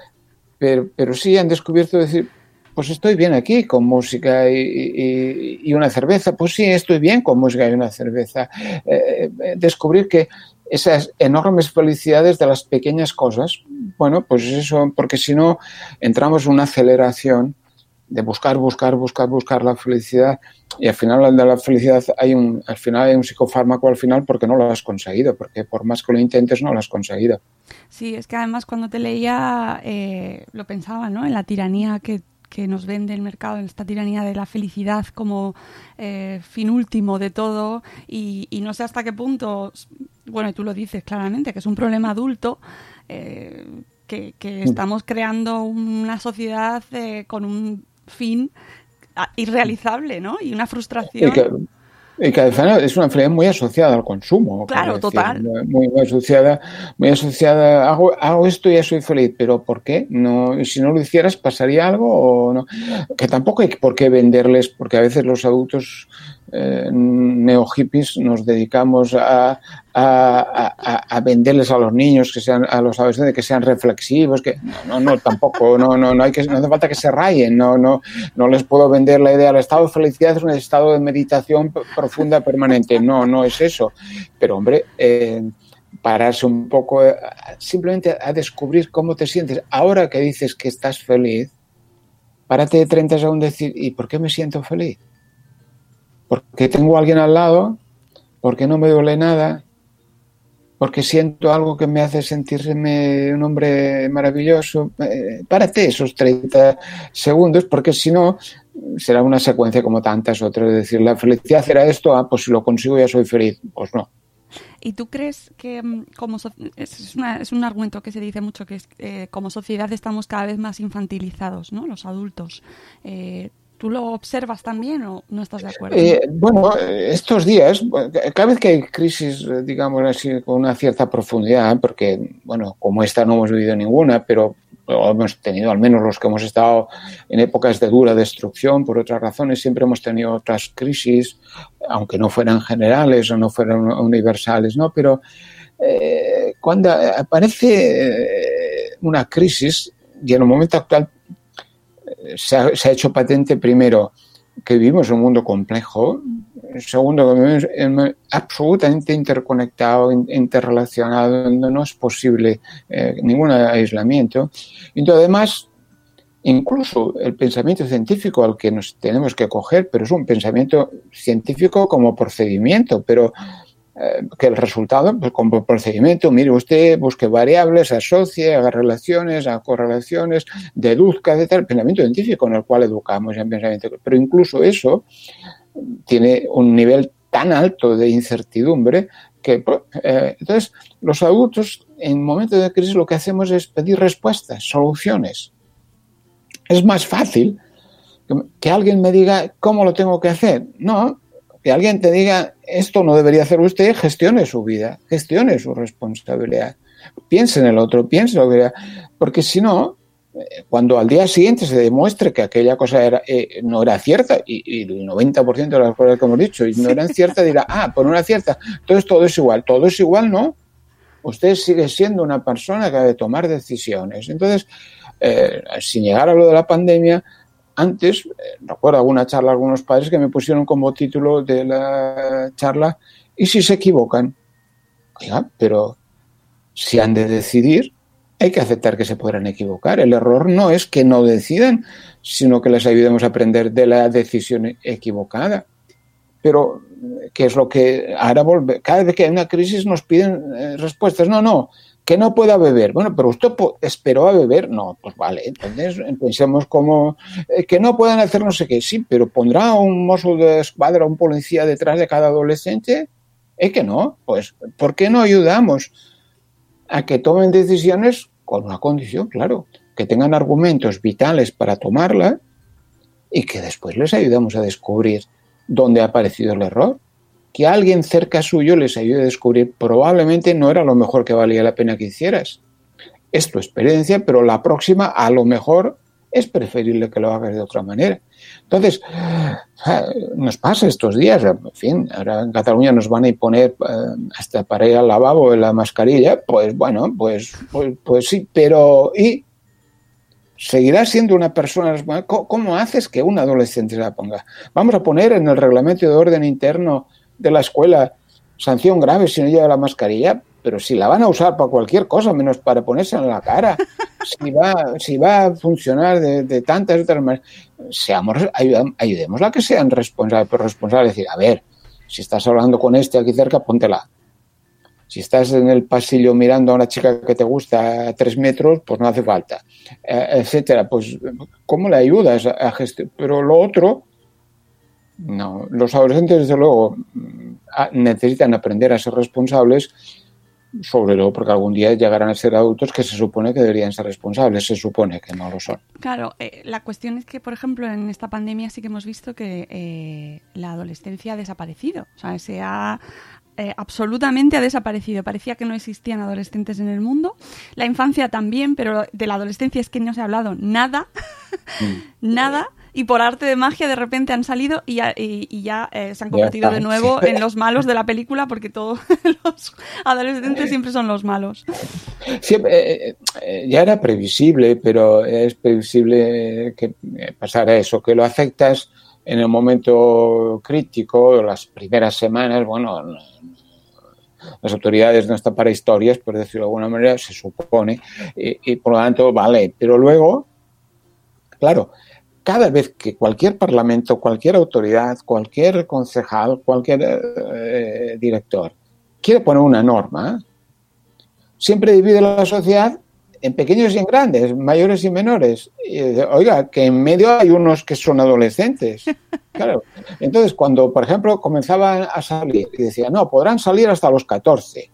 pero, pero sí han descubierto decir, pues estoy bien aquí con música y, una cerveza, pues sí, estoy bien con música y una cerveza. Eh, eh, descubrir que esas enormes felicidades de las pequeñas cosas, bueno, pues eso, porque si no entramos en una aceleración de buscar, buscar, buscar, buscar la felicidad y al final de la felicidad hay un, al final hay un psicofármaco al final porque no lo has conseguido, porque por más que lo intentes no lo has conseguido. Sí, es que además cuando te leía eh, lo pensaba, ¿no? En la tiranía que, que, nos vende el mercado, en esta tiranía de la felicidad como eh, fin último de todo y, y, no sé hasta qué punto, bueno, y tú lo dices claramente, que es un problema adulto. Eh, que, que, mm. estamos creando una sociedad eh, con un fin irrealizable, ¿no? Y una frustración. Y que, y que es una felicidad muy asociada al consumo. Claro, total. Muy, muy, asociada, muy asociada. Hago, hago esto y ya soy feliz, pero ¿por qué? No, si no lo hicieras, ¿pasaría algo o no? Que tampoco hay por qué venderles, porque a veces los adultos eh, neo-hippies nos dedicamos a, a, venderles a los niños, que sean, a los adolescentes, que sean reflexivos, que no, no, tampoco, no, no, no, hay que, no hace falta que se rayen, no, no, no les puedo vender la idea, el estado de felicidad es un estado de meditación profunda permanente, no, no es eso, pero hombre, eh, pararse un poco, eh, simplemente a descubrir cómo te sientes. Ahora que dices que estás feliz, párate de 30 segundos y decir, ¿y por qué me siento feliz? Porque tengo a alguien al lado, porque no me duele nada, porque siento algo que me hace sentirme un hombre maravilloso. Eh, párate esos 30 segundos, porque si no, será una secuencia como tantas otras. Es decir, la felicidad será esto, ah, pues si lo consigo ya soy feliz. Pues no. ¿Y tú crees que mm, como es, una, es, un argumento que se dice mucho que es, eh, como sociedad estamos cada vez más infantilizados, ¿no? Los adultos. Eh, ¿Tú lo observas también o no estás de acuerdo? Eh, bueno, estos días, cada vez que hay crisis, digamos así, con una cierta profundidad, porque, bueno, como esta no hemos vivido ninguna, pero hemos tenido, al menos los que hemos estado en épocas de dura destrucción, por otras razones, siempre hemos tenido otras crisis, aunque no fueran generales o no fueran universales, ¿no? Pero eh, cuando aparece eh, una crisis, y en el momento actual se ha, hecho patente primero que vivimos un mundo complejo, segundo que vivimos absolutamente interconectado, interrelacionado, no es posible eh, ningún aislamiento. Y además, incluso el pensamiento científico al que nos tenemos que coger, pero es un pensamiento científico como procedimiento, pero eh, que el resultado, pues como procedimiento, mire usted, busque variables, asocie, haga relaciones, haga correlaciones, deduzca, etc. El pensamiento científico en el cual educamos en pensamiento. Pero incluso eso tiene un nivel tan alto de incertidumbre que pues, eh, entonces los adultos en momentos de crisis lo que hacemos es pedir respuestas, soluciones. Es más fácil que alguien me diga cómo lo tengo que hacer. No, que alguien te diga, esto no debería hacer usted, gestione su vida, gestione su responsabilidad. Piense en el otro, piense lo que Porque si no, eh, cuando al día siguiente se demuestre que aquella cosa era, eh, no era cierta, y, y, el 90% de las cosas que hemos dicho no eran ciertas, dirá, ah, pues no era cierta, entonces todo es igual. Todo es igual, ¿no? Usted sigue siendo una persona que ha de tomar decisiones. Entonces, eh, sin llegar a lo de la pandemia, antes, eh, recuerdo alguna charla, algunos padres que me pusieron como título de la charla, ¿y si se equivocan? Oiga, pero si han de decidir, hay que aceptar que se podrán equivocar. El error no es que no decidan, sino que les ayudemos a aprender de la decisión equivocada. Pero, ¿qué es lo que ahora volve? Cada vez que hay una crisis nos piden eh, respuestas. No, no, que no pueda beber. Bueno, pero usted esperó a beber. No, pues vale, entonces pensemos como eh, que no puedan hacer no sé qué. Sí, pero pondrá un mozo de escuadra, un policía detrás de cada adolescente. Es que no, pues ¿por qué no ayudamos a que tomen decisiones con una condición, claro, que tengan argumentos vitales para tomarla y que después les ayudamos a descubrir dónde ha aparecido el error? Que alguien cerca suyo les ayude a descubrir probablemente no era lo mejor que valía la pena que hicieras. Es tu experiencia, pero la próxima a lo mejor es preferible que lo hagas de otra manera. Entonces, nos pasa estos días, en fin, ahora en Cataluña nos van a poner eh, hasta para ir al lavabo en la mascarilla, pues bueno, pues, pues, pues sí, pero ¿y? seguirá siendo una persona. ¿Cómo haces que un adolescente se la ponga? Vamos a poner en el reglamento de orden interno de la escuela sanción grave si no lleva la mascarilla, pero si la van a usar para cualquier cosa, menos para ponerse en la cara. si va, si va a funcionar de, de tantas otras maneras, seamos, ayudémosla a que sean responsables, pero responsables, decir, a ver, si estás hablando con este aquí cerca, póntela. Si estás en el pasillo mirando a una chica que te gusta a tres metros, pues no hace falta, eh, etcétera. Pues, ¿cómo le ayudas a, a gestionar? Pero lo otro, no. Los adolescentes, desde luego, mm, necesitan aprender a ser responsables, sobre todo porque algún día llegarán a ser adultos que se supone que deberían ser responsables, se supone que no lo son. Claro, eh, la cuestión es que, por ejemplo, en esta pandemia sí que hemos visto que eh, la adolescencia ha desaparecido. O sea, se ha eh, absolutamente ha desaparecido. Parecía que no existían adolescentes en el mundo. La infancia también, pero de la adolescencia es que no se ha hablado nada, nada. Y por arte de magia de repente han salido y ya, y- y ya, eh, se han convertido de nuevo en los malos de la película porque todos los adolescentes siempre son los malos. Siempre, eh, eh, ya era previsible, pero es previsible que pasara eso, que lo afectas en el momento crítico, las primeras semanas, bueno, no- no- las autoridades no están para historias, por decirlo de alguna manera, se supone, y, y por lo tanto, vale, pero luego, claro, cada vez que cualquier parlamento, cualquier autoridad, cualquier concejal, cualquier eh, director quiere poner una norma, siempre divide la sociedad en pequeños y en grandes, mayores y menores. Y oiga, que en medio hay unos que son adolescentes. Claro. Entonces, cuando, por ejemplo, comenzaban a salir y decía, no, podrán salir hasta los 14.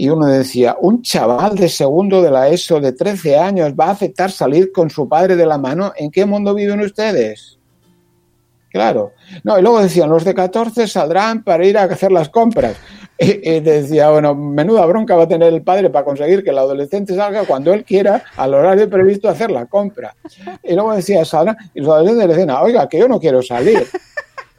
Y uno decía, un chaval de segundo de la ESO de 13 años va a aceptar salir con su padre de la mano. ¿En qué mundo viven ustedes? Claro. No, y luego decían, los de 14 saldrán para ir a hacer las compras. Y, y decía, bueno, menuda bronca va a tener el padre para conseguir que el adolescente salga cuando él quiera, al horario previsto, a hacer la compra. Y luego decía, saldrán, y los adolescentes le decían, oiga, que yo no quiero salir.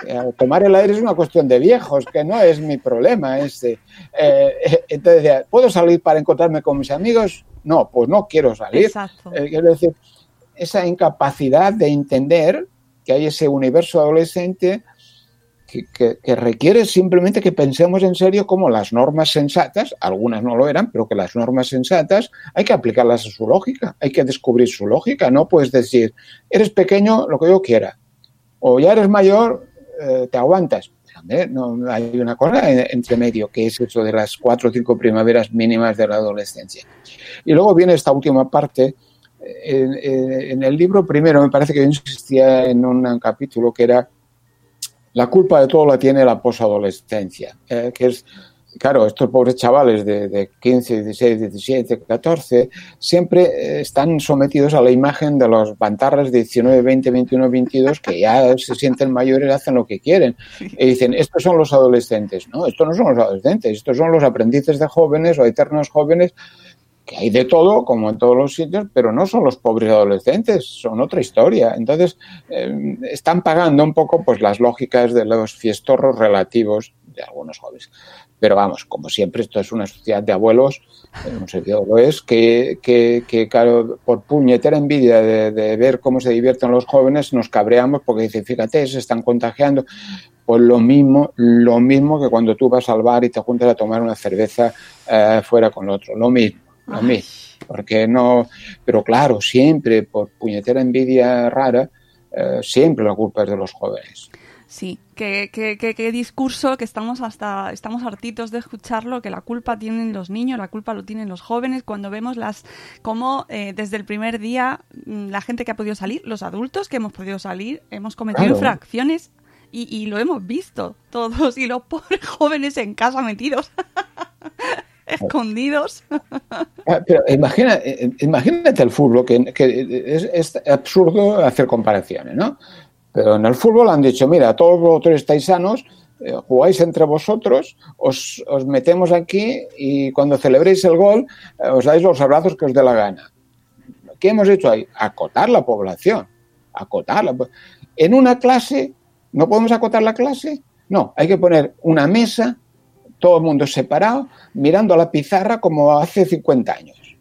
Eh, Tomar el aire es una cuestión de viejos, que no es mi problema ese. Eh, entonces ¿puedo salir para encontrarme con mis amigos? No, pues no quiero salir. Exacto. Eh, quiero decir, esa incapacidad de entender que hay ese universo adolescente que, que- que requiere simplemente que pensemos en serio como las normas sensatas, algunas no lo eran, pero que las normas sensatas hay que aplicarlas a su lógica, hay que descubrir su lógica, no puedes decir, eres pequeño, lo que yo quiera, o ya eres mayor, eh, te aguantas. No, hay una cosa en- entre medio, que es eso de las cuatro o cinco primaveras mínimas de la adolescencia. Y luego viene esta última parte. En, en- en el libro primero me parece que yo insistía en un capítulo que era la culpa de todo la tiene la posadolescencia, eh, que es, claro, estos pobres chavales de, de 15, 16, 17, 14, siempre eh, están sometidos a la imagen de los bantarras de 19, 20, 21, 22, que ya se sienten mayores, hacen lo que quieren. Y dicen, estos son los adolescentes. No, estos no son los adolescentes, estos son los aprendices de jóvenes o eternos jóvenes que hay de todo, como en todos los sitios, pero no son los pobres adolescentes, son otra historia. Entonces, eh, están pagando un poco pues las lógicas de los fiestorros relativos de algunos jóvenes. Pero vamos, como siempre, esto es una sociedad de abuelos, en un sentido lo es, que, que, que, claro, por puñetera envidia de, de ver cómo se divierten los jóvenes, nos cabreamos porque dicen, fíjate, se están contagiando. Pues lo mismo, lo mismo que cuando tú vas al bar y te juntas a tomar una cerveza eh, fuera con otro, lo mismo a mí, porque no, pero claro, siempre por puñetera envidia rara, eh, siempre la culpa es de los jóvenes. Sí, qué, qué, qué, qué discurso que estamos hasta estamos hartitos de escucharlo, que la culpa tienen los niños, la culpa lo tienen los jóvenes, cuando vemos las cómo eh, desde el primer día mm, la gente que ha podido salir, los adultos que hemos podido salir, hemos cometido Claro. infracciones y, y lo hemos visto todos y los pobres jóvenes en casa metidos. escondidos. Ah, Pero imagina, eh, imagínate el fútbol, que, que es, es absurdo hacer comparaciones, ¿no? Pero en el fútbol han dicho, mira, todos vosotros estáis sanos, eh, jugáis entre vosotros, os, os metemos aquí y cuando celebréis el gol eh, os dais los abrazos que os dé la gana. ¿Qué hemos hecho ahí? Acotar la población. Acotarla. En una clase, ¿no podemos acotar la clase? No, hay que poner una mesa, todo el mundo separado, mirando a la pizarra como hace 50 años.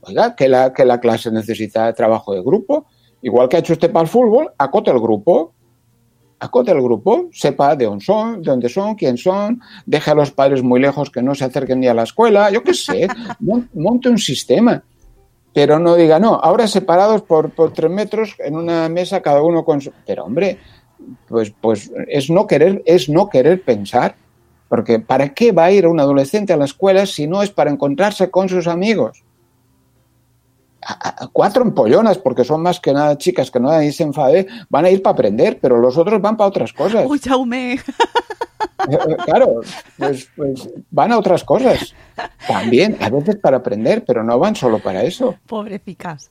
Oiga, que la, que la clase necesita trabajo de grupo, igual que ha hecho usted para el fútbol, acote el grupo, acote el grupo, sepa de dónde son, de dónde son, quién son, deje a los padres muy lejos que no se acerquen ni a la escuela, yo qué sé, mon- monte un sistema. pero no diga, no, ahora separados por, por tres metros en una mesa cada uno con su... Pero hombre, pues, pues es no querer, es no querer pensar. Porque ¿para qué va a ir un adolescente a la escuela si no es para encontrarse con sus amigos? A, a, cuatro empollonas, porque son más que nada chicas que no nadie se enfade, van a ir para aprender, pero los otros van para otras cosas. Uy, Jaume. Claro, pues, pues, van a otras cosas. También, a veces para aprender, pero no van solo para eso. Pobrecicas.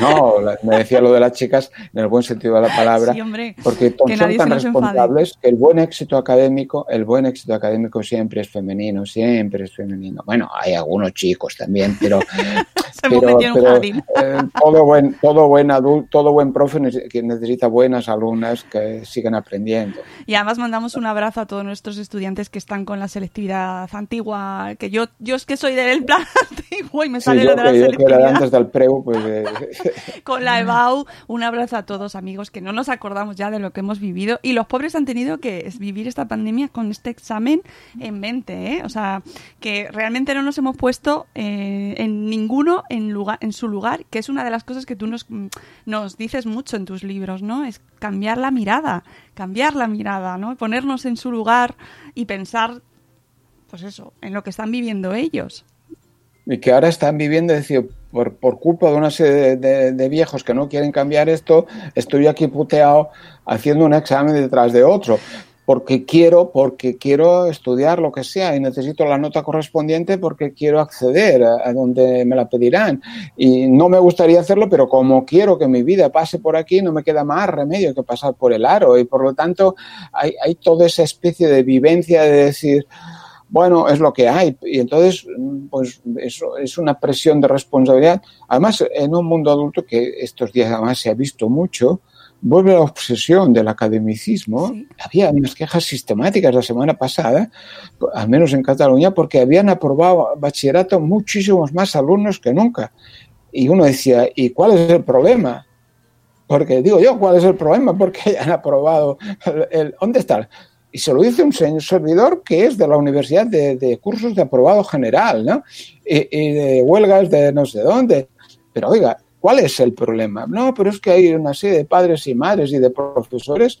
No, me decía lo de las chicas en el buen sentido de la palabra, Sí, hombre, porque que son tan enfade. responsables que el buen éxito académico, el buen éxito académico siempre es femenino, siempre es femenino. Bueno, hay algunos chicos también, pero Se pero, pero, eh, todo buen todo buen adulto, todo buen profe que necesita buenas alumnas que sigan aprendiendo. Y además mandamos un abrazo a todos nuestros estudiantes que están con la selectividad antigua, que yo, yo es que soy del plan antiguo y me Sí, sale yo lo de la que, yo que era selectividad. antes del preu, pues eh, Con la EBAU, un abrazo a todos amigos que no nos acordamos ya de lo que hemos vivido y los pobres han tenido que vivir esta pandemia con este examen en mente, ¿eh? O sea, que realmente no nos hemos puesto eh, en ninguno en, lugar, en su lugar, que es una de las cosas que tú nos, nos dices mucho en tus libros, ¿no? Es cambiar la mirada, cambiar la mirada, ¿no? Ponernos en su lugar y pensar, pues eso, en lo que están viviendo ellos. y que ahora están viviendo, es decir, por, por culpa de una serie de, viejos que no quieren cambiar esto, estoy aquí puteado haciendo un examen detrás de otro. Porque quiero, porque quiero estudiar lo que sea y necesito la nota correspondiente porque quiero acceder a, a donde me la pedirán. Y no me gustaría hacerlo, pero como quiero que mi vida pase por aquí, no me queda más remedio que pasar por el aro. Y por lo tanto, hay, hay toda esa especie de vivencia de decir, bueno, es lo que hay. Y entonces, mm, pues eso es una presión de responsabilidad. Además, en un mundo adulto que estos días además se ha visto mucho, vuelve la obsesión del academicismo. Sí. Había unas quejas sistemáticas la semana pasada, al menos en Cataluña, porque habían aprobado bachillerato muchísimos más alumnos que nunca. Y uno decía, ¿y cuál es el problema? Porque digo yo, ¿cuál es el problema? Porque hayan aprobado el, el- ¿dónde está? Y se lo dice un señor servidor que es de la Universidad de, Cursos de Aprobado General, ¿no? Y, de huelgas de no sé dónde. Pero oiga, ¿cuál es el problema? No, pero es que hay una serie de padres y madres y de profesores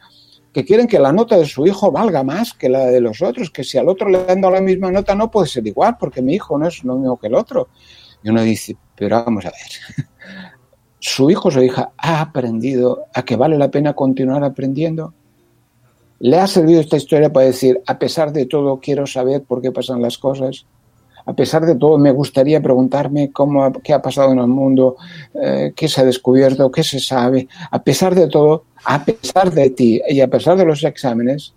que quieren que la nota de su hijo valga más que la de los otros, que si al otro le dado la misma nota no puede ser igual, porque mi hijo no es lo mismo que el otro. Y uno dice, pero vamos a ver, su hijo o su hija ha aprendido a que vale la pena continuar aprendiendo. ¿Le ha servido esta historia para decir, a pesar de todo, quiero saber por qué pasan las cosas? A pesar de todo, me gustaría preguntarme cómo, qué ha pasado en el mundo, eh, qué se ha descubierto, qué se sabe. A pesar de todo, a pesar de ti y a pesar de los exámenes,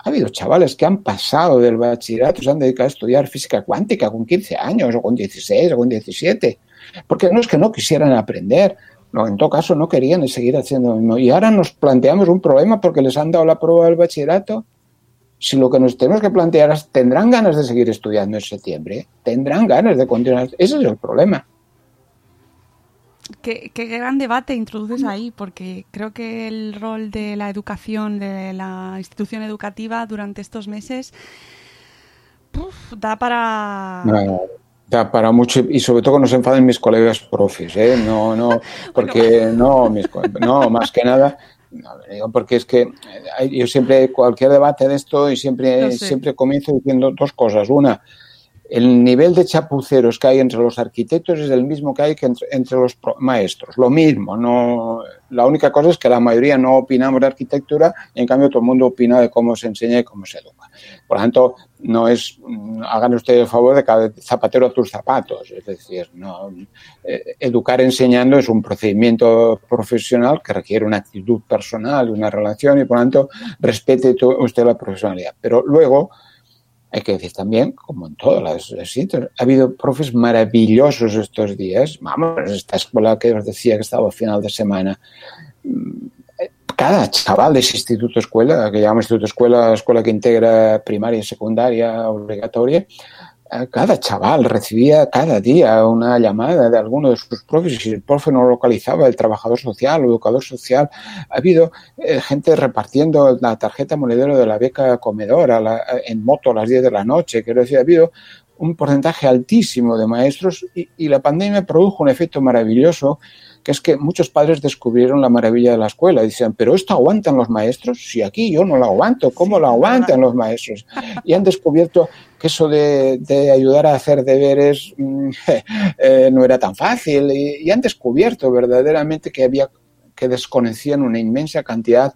ha habido chavales que han pasado del bachillerato, se han dedicado a estudiar física cuántica con 15 años, o con 16, o con 17. Porque no es que no quisieran aprender, no, en todo caso no querían seguir haciendo lo mismo. Y ahora nos planteamos un problema porque les han dado la prueba del bachillerato. Si lo que nos tenemos que plantear es, ¿tendrán ganas de seguir estudiando en septiembre? ¿Tendrán ganas de continuar? Ese es el problema. Qué, qué gran debate introduces ahí, porque creo que el rol de la educación, de la institución educativa durante estos meses, uf, da para... No, para mucho y sobre todo que no se enfaden mis colegas profes, ¿eh? No, no, porque no, mis no, más que nada, no, digo, porque es que hay- yo siempre, cualquier debate de esto, y siempre, sé. siempre comienzo diciendo dos cosas. Una, el nivel de chapuceros que hay entre los arquitectos es el mismo que hay entre, los maestros, lo mismo. No, la única cosa es que la mayoría no opinamos de arquitectura y en cambio todo el mundo opina de cómo se enseña y cómo se educa. Por lo tanto, no es, hagan ustedes el favor de cada zapatero a tus zapatos. Es decir, no, eh, educar enseñando es un procedimiento profesional que requiere una actitud personal, una relación y por lo tanto respete usted la profesionalidad. Pero luego, hay que decir también, como en todas las, las sitios, ha habido profes maravillosos estos días. Vamos, esta escuela que os decía que estaba a final de semana. mm, Cada chaval de ese instituto escuela, que llamamos instituto escuela, escuela que integra primaria y secundaria obligatoria, cada chaval recibía cada día una llamada de alguno de sus profes y si el profe no localizaba, el trabajador social o educador social, ha habido eh, gente repartiendo la tarjeta monedero de la beca comedor a la- en moto a las 10 de la noche. Quiero decir, ha habido un porcentaje altísimo de maestros y, y la pandemia produjo un efecto maravilloso que es que muchos padres descubrieron la maravilla de la escuela. Dicen, pero esto aguantan los maestros. Si aquí yo no lo aguanto, ¿cómo lo aguantan los maestros? Y han descubierto que eso de, de ayudar a hacer deberes mm, eh, no era tan fácil y, y, han descubierto verdaderamente que había que desconocían una inmensa cantidad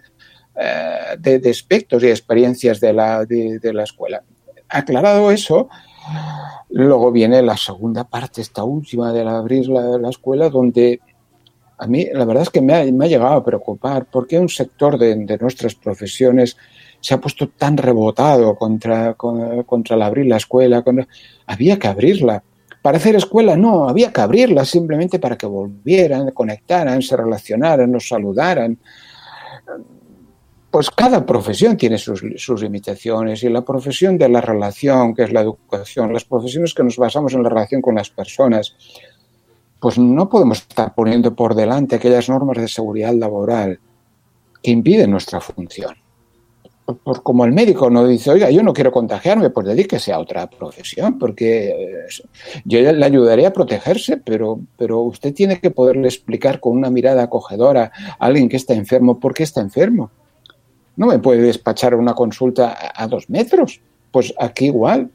eh, de, de, aspectos y experiencias de la, de, de la escuela. Aclarado eso, luego viene la segunda parte, esta última de abrir la, la escuela, donde a mí la verdad es que me ha, llegado a preocupar porque un sector de, nuestras profesiones se ha puesto tan rebotado contra, contra, el abrir la escuela. Había que abrirla. Para hacer escuela no, había que abrirla simplemente para que volvieran, conectaran, se relacionaran, nos saludaran. Pues cada profesión tiene sus, sus, limitaciones y la profesión de la relación, que es la educación, las profesiones que nos basamos en la relación con las personas, pues no podemos estar poniendo por delante aquellas normas de seguridad laboral que impiden nuestra función. Por, como el médico no dice, oiga, yo no quiero contagiarme, pues dedíquese a otra profesión, porque yo le ayudaré a protegerse, pero, pero usted tiene que poderle explicar con una mirada acogedora a alguien que está enfermo por qué está enfermo. No me puede despachar una consulta a, a dos metros. Pues aquí igual,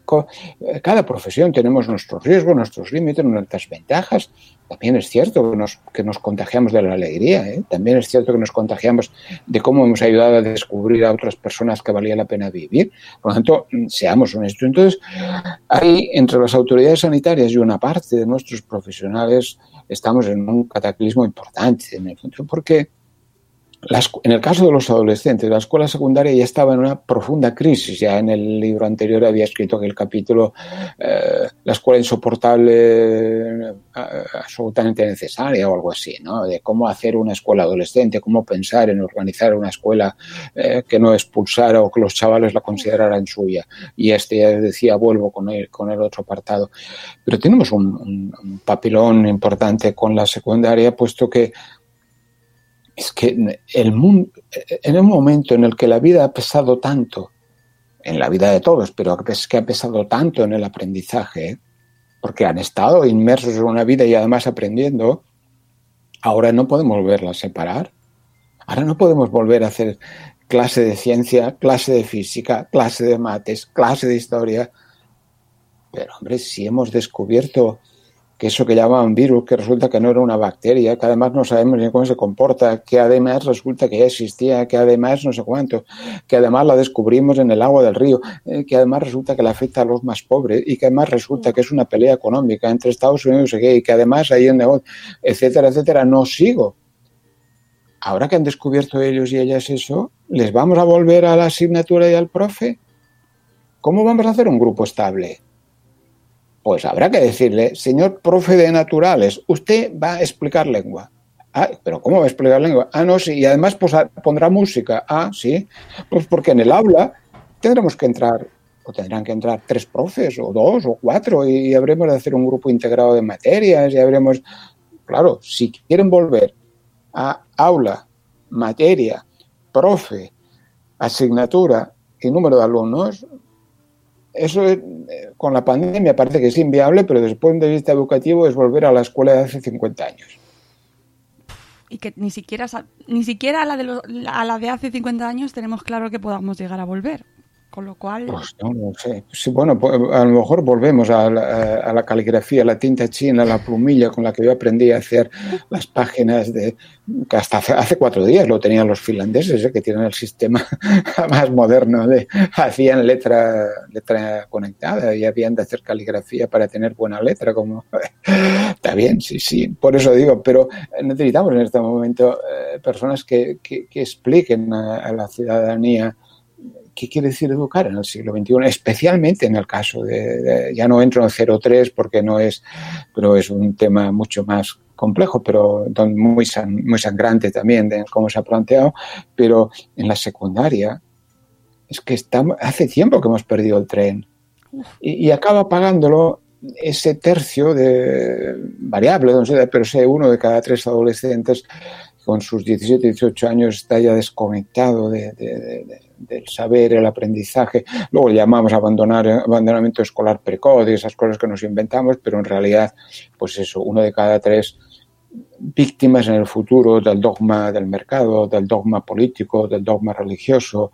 cada profesión tenemos nuestros riesgos, nuestros límites, nuestras ventajas. También es cierto que nos, que nos contagiamos de la alegría, ¿eh? también es cierto que nos contagiamos de cómo hemos ayudado a descubrir a otras personas que valía la pena vivir. Por lo tanto, seamos honestos. Entonces, hay entre las autoridades sanitarias y una parte de nuestros profesionales estamos en un cataclismo importante, en el porque las, en el caso de los adolescentes, la escuela secundaria ya estaba en una profunda crisis. Ya en el libro anterior había escrito que el capítulo eh, La escuela insoportable, eh, absolutamente necesaria o algo así, ¿no? De cómo hacer una escuela adolescente, cómo pensar en organizar una escuela eh, que no expulsara o que los chavales la consideraran suya. Y este ya decía, vuelvo con el, con el otro apartado. Pero tenemos un, un, papelón importante con la secundaria, puesto que es que el mundo, en un momento en el que la vida ha pesado tanto, en la vida de todos, pero es que ha pesado tanto en el aprendizaje, porque han estado inmersos en una vida y además aprendiendo, ahora no podemos volverla a separar. Ahora no podemos volver a hacer clase de ciencia, clase de física, clase de mates, clase de historia. Pero hombre, si hemos descubierto que eso que llamaban virus, que resulta que no era una bacteria, que además no sabemos ni cómo se comporta, que además resulta que ya existía, que además no sé cuánto, que además la descubrimos en el agua del río, eh, que además resulta que le afecta a los más pobres y que además resulta que es una pelea económica entre Estados Unidos y que además hay un negocio, etcétera, etcétera, no sigo. Ahora que han descubierto ellos y ellas eso, ¿les vamos a volver a la asignatura y al profe? ¿Cómo vamos a hacer un grupo estable? Pues habrá que decirle, señor profe de naturales, usted va a explicar lengua. Ah, pero ¿cómo va a explicar lengua? Ah, no, sí, y además pues, pondrá música. Ah, sí. Pues porque en el aula tendremos que entrar, o tendrán que entrar tres profes, o dos, o cuatro, y habremos de hacer un grupo integrado de materias, y habremos. Claro, si quieren volver a aula, materia, profe, asignatura y número de alumnos, eso es, con la pandemia parece que es inviable, pero desde el punto de vista educativo es volver a la escuela de hace 50 años. Y que ni siquiera, ni siquiera a, la de lo, a la de hace 50 años tenemos claro que podamos llegar a volver. Con lo cual. Pues no, no sé. Sí, bueno, pues a lo mejor volvemos a la, a la, caligrafía, la tinta china, la plumilla con la que yo aprendí a hacer las páginas de. que hasta hace, hace cuatro días lo tenían los finlandeses, ¿eh? que tienen el sistema más moderno de. hacían letra, letra conectada y habían de hacer caligrafía para tener buena letra, como. Está bien, sí, sí. Por eso digo, pero necesitamos en este momento eh, personas que, que, que expliquen a la ciudadanía qué quiere decir educar en el siglo XXI, especialmente en el caso de, ya no entro en 03 porque no es, pero es un tema mucho más complejo, pero muy, san, muy sangrante también de cómo se ha planteado, pero en la secundaria es que estamos, hace tiempo que hemos perdido el tren. Y, acaba pagándolo ese tercio de variable, pero sé uno de cada tres adolescentes con sus 17, 18 años está ya desconectado de, de, de del saber, el aprendizaje. Luego llamamos abandonar, abandonamiento escolar precoz y esas cosas que nos inventamos, pero en realidad, pues eso, uno de cada tres víctimas en el futuro del dogma del mercado, del dogma político, del dogma religioso,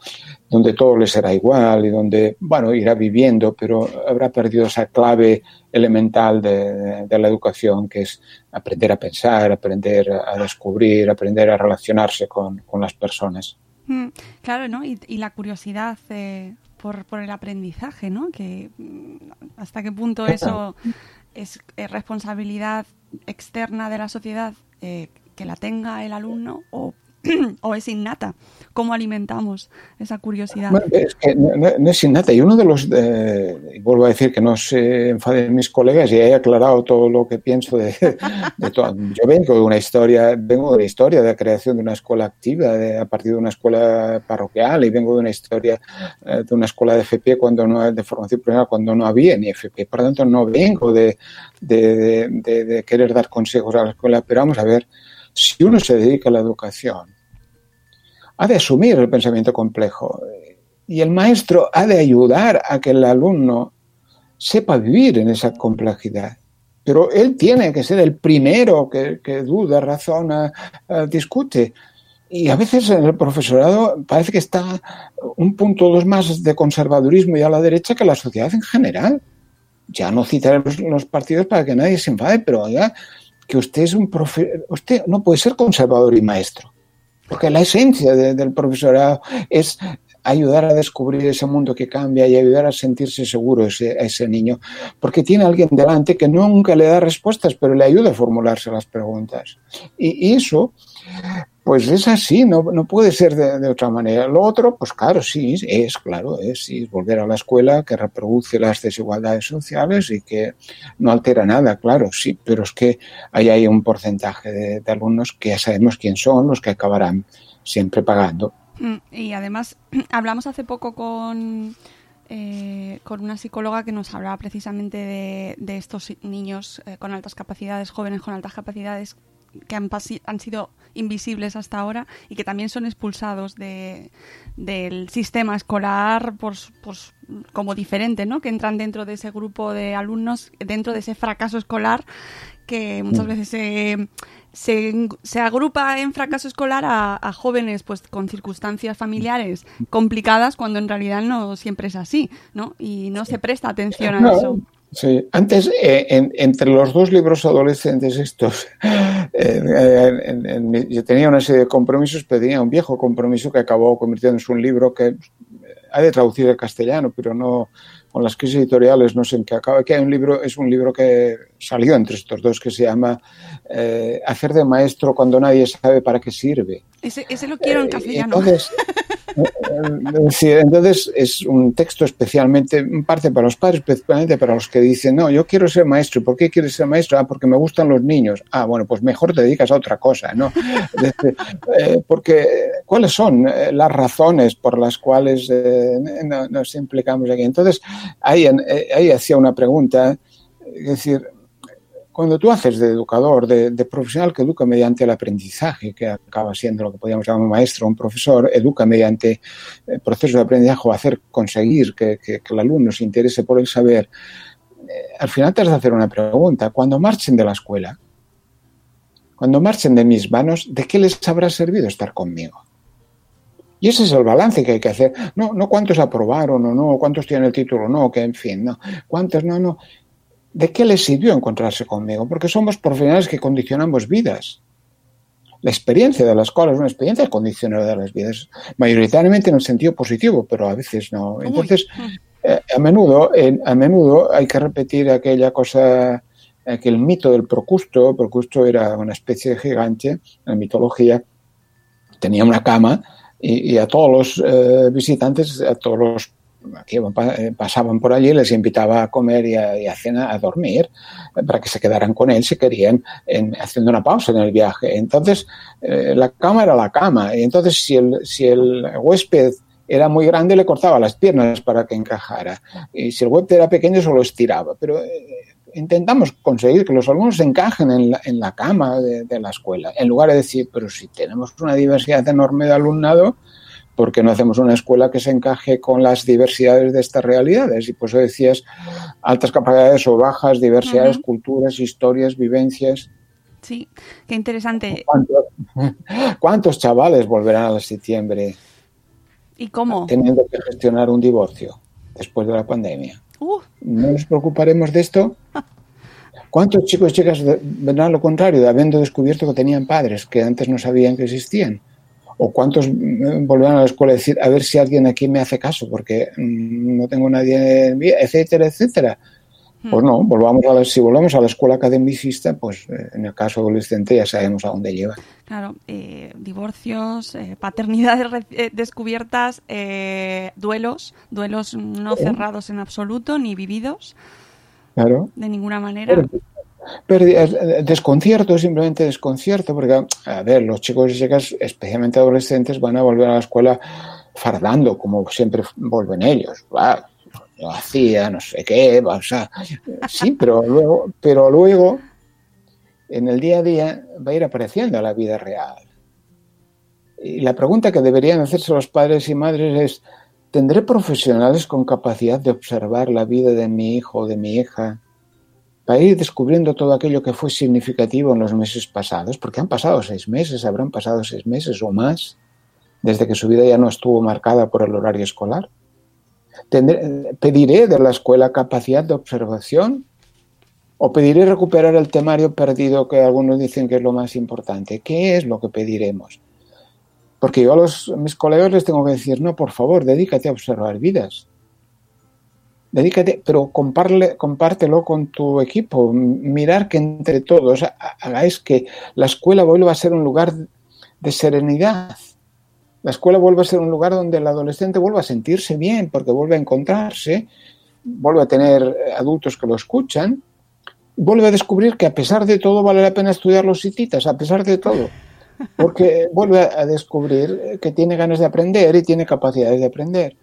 donde todo le será igual y donde, bueno, irá viviendo, pero habrá perdido esa clave elemental de, la educación, que es aprender a pensar, aprender a descubrir, aprender a relacionarse con las personas. Mm, Claro, ¿no? Y, y la curiosidad eh, por, por el aprendizaje, ¿no? Que mm, hasta qué punto eso es, eh, responsabilidad externa de la sociedad eh, que la tenga el alumno o, o es innata. ¿Cómo alimentamos esa curiosidad? Bueno, es que no, es innata. Y uno de los, eh, vuelvo a decir que no se enfaden mis colegas y he aclarado todo lo que pienso de, todo. Yo vengo de una historia, vengo de una historia de la creación de una escuela activa a partir de una escuela parroquial y vengo de una historia eh, de una escuela de FP cuando no de formación profesional cuando no había ni FP. Por lo tanto, no vengo de- de querer dar consejos a la escuela, pero vamos a ver, si uno se dedica a la educación, ha de asumir el pensamiento complejo y el maestro ha de ayudar a que el alumno sepa vivir en esa complejidad. Pero él tiene que ser el primero que, duda, razona, eh, discute. Y a veces en el profesorado parece que está un punto o dos más de conservadurismo y a la derecha que la sociedad en general. Ya no citaré los, partidos para que nadie se enfade, pero oiga, que usted es un usted no puede ser conservador y maestro. Porque la esencia de- del profesorado es ayudar a descubrir ese mundo que cambia y ayudar a sentirse seguro ese, a ese niño. Porque tiene alguien delante que nunca le da respuestas, pero le ayuda a formularse las preguntas. Y eso, pues es así, no, puede ser de, otra manera. Lo otro, pues claro, sí, es claro, es, es volver a la escuela que reproduce las desigualdades sociales y que no altera nada, claro, sí, pero es que ahí hay un porcentaje de, de alumnos que ya sabemos quién son, los que acabarán siempre pagando. Mm, Y además, hablamos hace poco con, eh, con una psicóloga que nos hablaba precisamente de, de estos niños eh, con altas capacidades, jóvenes con altas capacidades que han, han sido invisibles hasta ahora y que también son expulsados de, del sistema escolar por, por como diferente, ¿no? Que entran dentro de ese grupo de alumnos, dentro de ese fracaso escolar que muchas veces se, se, se agrupa en fracaso escolar a, a jóvenes pues con circunstancias familiares complicadas cuando en realidad no siempre es así, ¿no? Y no se presta atención a No, eso. Sí, antes, eh, en- entre los dos libros adolescentes estos, eh, yo tenía una serie de compromisos, pero tenía un viejo compromiso que acabó convirtiéndose en un libro que eh, ha de traducir al castellano, pero no, con las crisis editoriales no sé en qué acaba, que hay un libro, es un libro que salió entre estos dos que se llama eh, Hacer de maestro cuando nadie sabe para qué sirve. Ese, ese lo quiero en Eh, castellano. Entonces, eh, eh, entonces es un texto especialmente, en parte para los padres, especialmente para los que dicen, no, yo quiero ser maestro. ¿Y ¿Por qué quieres ser maestro? Ah, porque me gustan los niños. Ah, bueno, pues mejor te dedicas a otra cosa, ¿no? Eh, porque, ¿cuáles son eh, las razones por las cuales eh, no- nos implicamos aquí? Entonces, ahí, eh, ahí hacía una pregunta, es decir, cuando tú haces de educador, de, profesional que educa mediante el aprendizaje, que acaba siendo lo que podríamos llamar un maestro, un profesor, educa mediante el proceso de aprendizaje o hacer conseguir que, que- que el alumno se interese por el saber, eh, al final te has de hacer una pregunta. Cuando marchen de la escuela, cuando marchen de mis manos, ¿de qué les habrá servido estar conmigo? Y ese es el balance que hay que hacer. No, no cuántos aprobaron o no, cuántos tienen el título no, que en fin, no. ¿Cuántos no, no? ¿De qué les sirvió encontrarse conmigo? Porque somos profesionales que condicionamos vidas. La experiencia de la escuela es una experiencia condicionada de las vidas, mayoritariamente en el sentido positivo, pero a veces no. Entonces, eh, a menudo, en- a menudo hay que repetir aquella cosa, aquel mito del Procusto. Procusto era una especie de gigante en la mitología, tenía una cama y, y a todos los eh, visitantes, a todos los pa- eh, pasaban por allí, les invitaba a comer y a, y a cena, a dormir, eh, para que se quedaran con él si querían, en- haciendo una pausa en el viaje. Entonces, eh, la cama era la cama, y entonces si el, si el huésped era muy grande, le cortaba las piernas para que encajara, y si el huésped era pequeño, solo estiraba. Pero intentamos conseguir que los alumnos encajen en la, en la cama de, de la escuela, en lugar de decir, pero si tenemos una diversidad enorme de alumnado, porque no hacemos una escuela que se encaje con las diversidades de estas realidades. Y por eso decías altas capacidades o bajas, diversidades, culturas, historias, vivencias. Sí, qué interesante. ¿Cuántos, cuántos chavales volverán a septiembre ¿Y cómo? teniendo que gestionar un divorcio después de la pandemia? Uh, ¿No nos preocuparemos de esto? ¿Cuántos chicos y chicas vendrán a lo contrario, habiendo descubierto que tenían padres que antes no sabían que existían? ¿O cuántos mm, volverán a la escuela a decir, a ver si alguien aquí me hace caso, porque mm, no tengo nadie, en mí", etcétera, etcétera? Pues no, volvamos a la- si volvemos a la escuela academicista, pues eh, en el caso adolescente ya sabemos a dónde lleva. claro, eh, divorcios, eh, paternidades eh, descubiertas, eh, duelos, duelos no cerrados en absoluto ni vividos Claro. de ninguna manera. Pero- Pérdida- eh, desconcierto, simplemente desconcierto, porque, a ver, los chicos y chicas, especialmente adolescentes, van a volver a la escuela fardando, como siempre vuelven ellos. Va, lo hacía, no sé qué, va, o sea, sí, pero luego, pero luego, en el día a día, va a ir apareciendo la vida real. Y la pregunta que deberían hacerse los padres y madres es, ¿tendré profesionales con capacidad de observar la vida de mi hijo o de mi hija? Para ir descubriendo todo aquello que fue significativo en los meses pasados, porque han pasado seis meses, habrán pasado seis meses o más, desde que su vida ya no estuvo marcada por el horario escolar. ¿Pediré de la escuela capacidad de observación? ¿O pediré recuperar el temario perdido que algunos dicen que es lo más importante? ¿Qué es lo que pediremos? Porque yo a mis colegas les tengo que decir, no, por favor, dedícate a observar vidas. Dedícate, pero comparle- compártelo con tu equipo. Mirar que entre todos ha- hagáis que la escuela vuelva a ser un lugar de serenidad. La escuela vuelve a ser un lugar donde el adolescente vuelva a sentirse bien, porque vuelve a encontrarse, vuelve a tener adultos que lo escuchan, vuelve a descubrir que a pesar de todo vale la pena estudiar los hititas, a pesar de todo, porque vuelve a descubrir que tiene ganas de aprender y tiene capacidades de aprender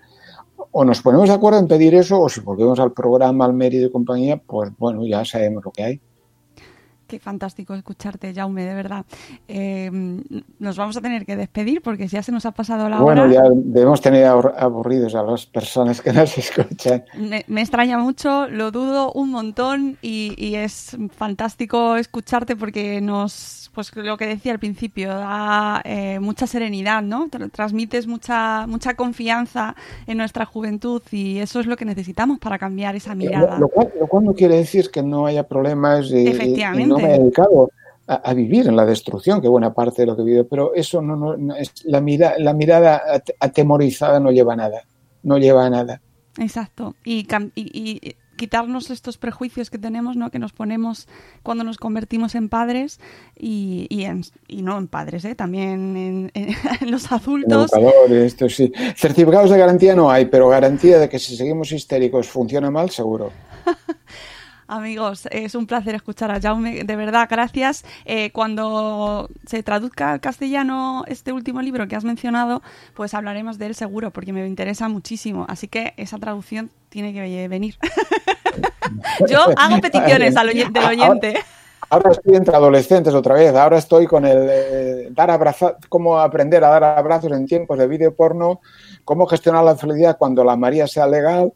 o nos ponemos de acuerdo en pedir eso, o si volvemos al programa, al mérito y compañía, pues bueno, ya sabemos lo que hay. Qué fantástico escucharte, Jaume, de verdad. Eh, nos vamos a tener que despedir porque ya se nos ha pasado la Bueno, hora. ya debemos tener abur- aburridos a las personas que nos escuchan. Me, me extraña mucho, lo dudo un montón y, y es fantástico escucharte porque nos, pues lo que decía al principio, da eh, mucha serenidad, ¿no? Tra- Transmites mucha, mucha confianza en nuestra juventud y eso es lo que necesitamos para cambiar esa mirada. Lo, lo cual, lo cual no quiere decir que no haya problemas y, y- y Efectivamente. no me he dedicado a, a vivir en la destrucción, que buena parte de lo que vivido, pero eso no, no, no es la, mira, la mirada at- atemorizada no lleva a nada, no lleva a nada. Exacto. Y, cam- y- y quitarnos estos prejuicios que tenemos, ¿no? Que nos ponemos cuando nos convertimos en padres y, y, en- y no en padres, ¿eh? También en, en- en los adultos. Educadores, esto sí. Certificados de garantía no hay, pero garantía de que si seguimos histéricos funciona mal, seguro. Amigos, es un placer escuchar a Jaume, de verdad, gracias. Eh, cuando se traduzca al castellano este último libro que has mencionado, pues hablaremos de él seguro, porque me interesa muchísimo. Así que esa traducción tiene que venir. Yo hago peticiones al oy- del oyente. Ahora estoy entre adolescentes otra vez. Ahora estoy con el eh, dar abraza, cómo aprender a dar abrazos en tiempos de vídeo porno, cómo gestionar la felicidad cuando la María sea legal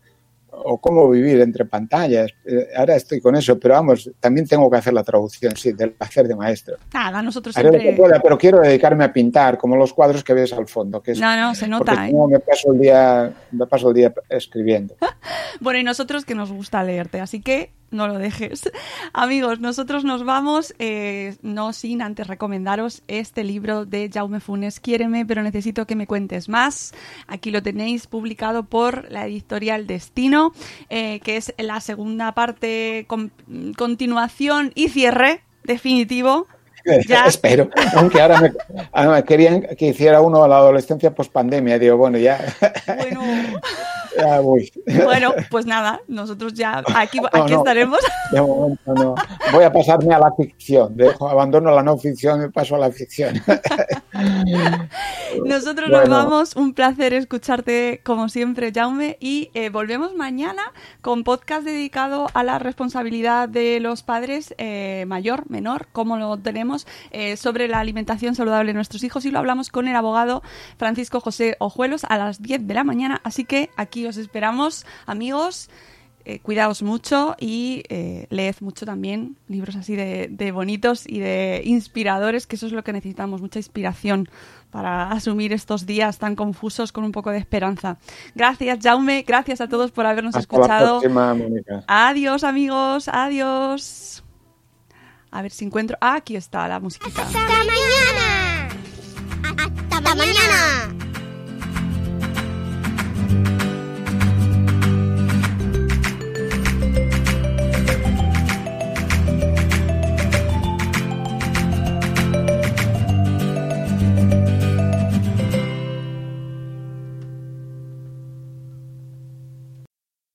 o cómo vivir entre pantallas. Eh, ahora estoy con eso, pero vamos, también tengo que hacer la traducción, sí, del hacer de maestro. Nada, nosotros Haré lo que siempre... pueda, pero quiero dedicarme a pintar, como los cuadros que ves al fondo. Que es, No, no, se porque nota, ¿eh? no, me paso el día, me paso el día escribiendo. Bueno, y nosotros que nos gusta leerte, así que no lo dejes. Amigos, nosotros nos vamos, eh, no sin antes recomendaros este libro de Jaume Funes, Quiéreme, pero necesito que me cuentes más. Aquí lo tenéis publicado por la editorial Destino, eh, que es la segunda parte, con- continuación y cierre definitivo. Ya. Espero, aunque ahora me, ahora me querían que hiciera uno a la adolescencia post pandemia. Digo, bueno, ya, Bueno, ya voy. bueno, pues nada, nosotros ya aquí, No, aquí no. estaremos. De momento no. Voy a pasarme a la ficción. Dejo, abandono la no ficción y paso a la ficción. Nosotros Bueno. nos vamos. Un placer escucharte como siempre, Jaume. Y eh, volvemos mañana con podcast dedicado a la responsabilidad de los padres, eh, mayor, menor, como lo tenemos, eh, sobre la alimentación saludable de nuestros hijos. Y lo hablamos con el abogado Francisco José Ojuelos a las 10 de la mañana. Así que aquí os esperamos, amigos. Eh, cuidaos mucho y eh, leed mucho también libros así de, de bonitos y de inspiradores, que eso es lo que necesitamos, mucha inspiración para asumir estos días tan confusos con un poco de esperanza. Gracias, Jaume, gracias a todos por habernos Hasta la escuchado. próxima, Mónica. Adiós, amigos, adiós. A ver si encuentro. Ah, aquí está la musiquita. ¡Hasta mañana! ¡Hasta mañana!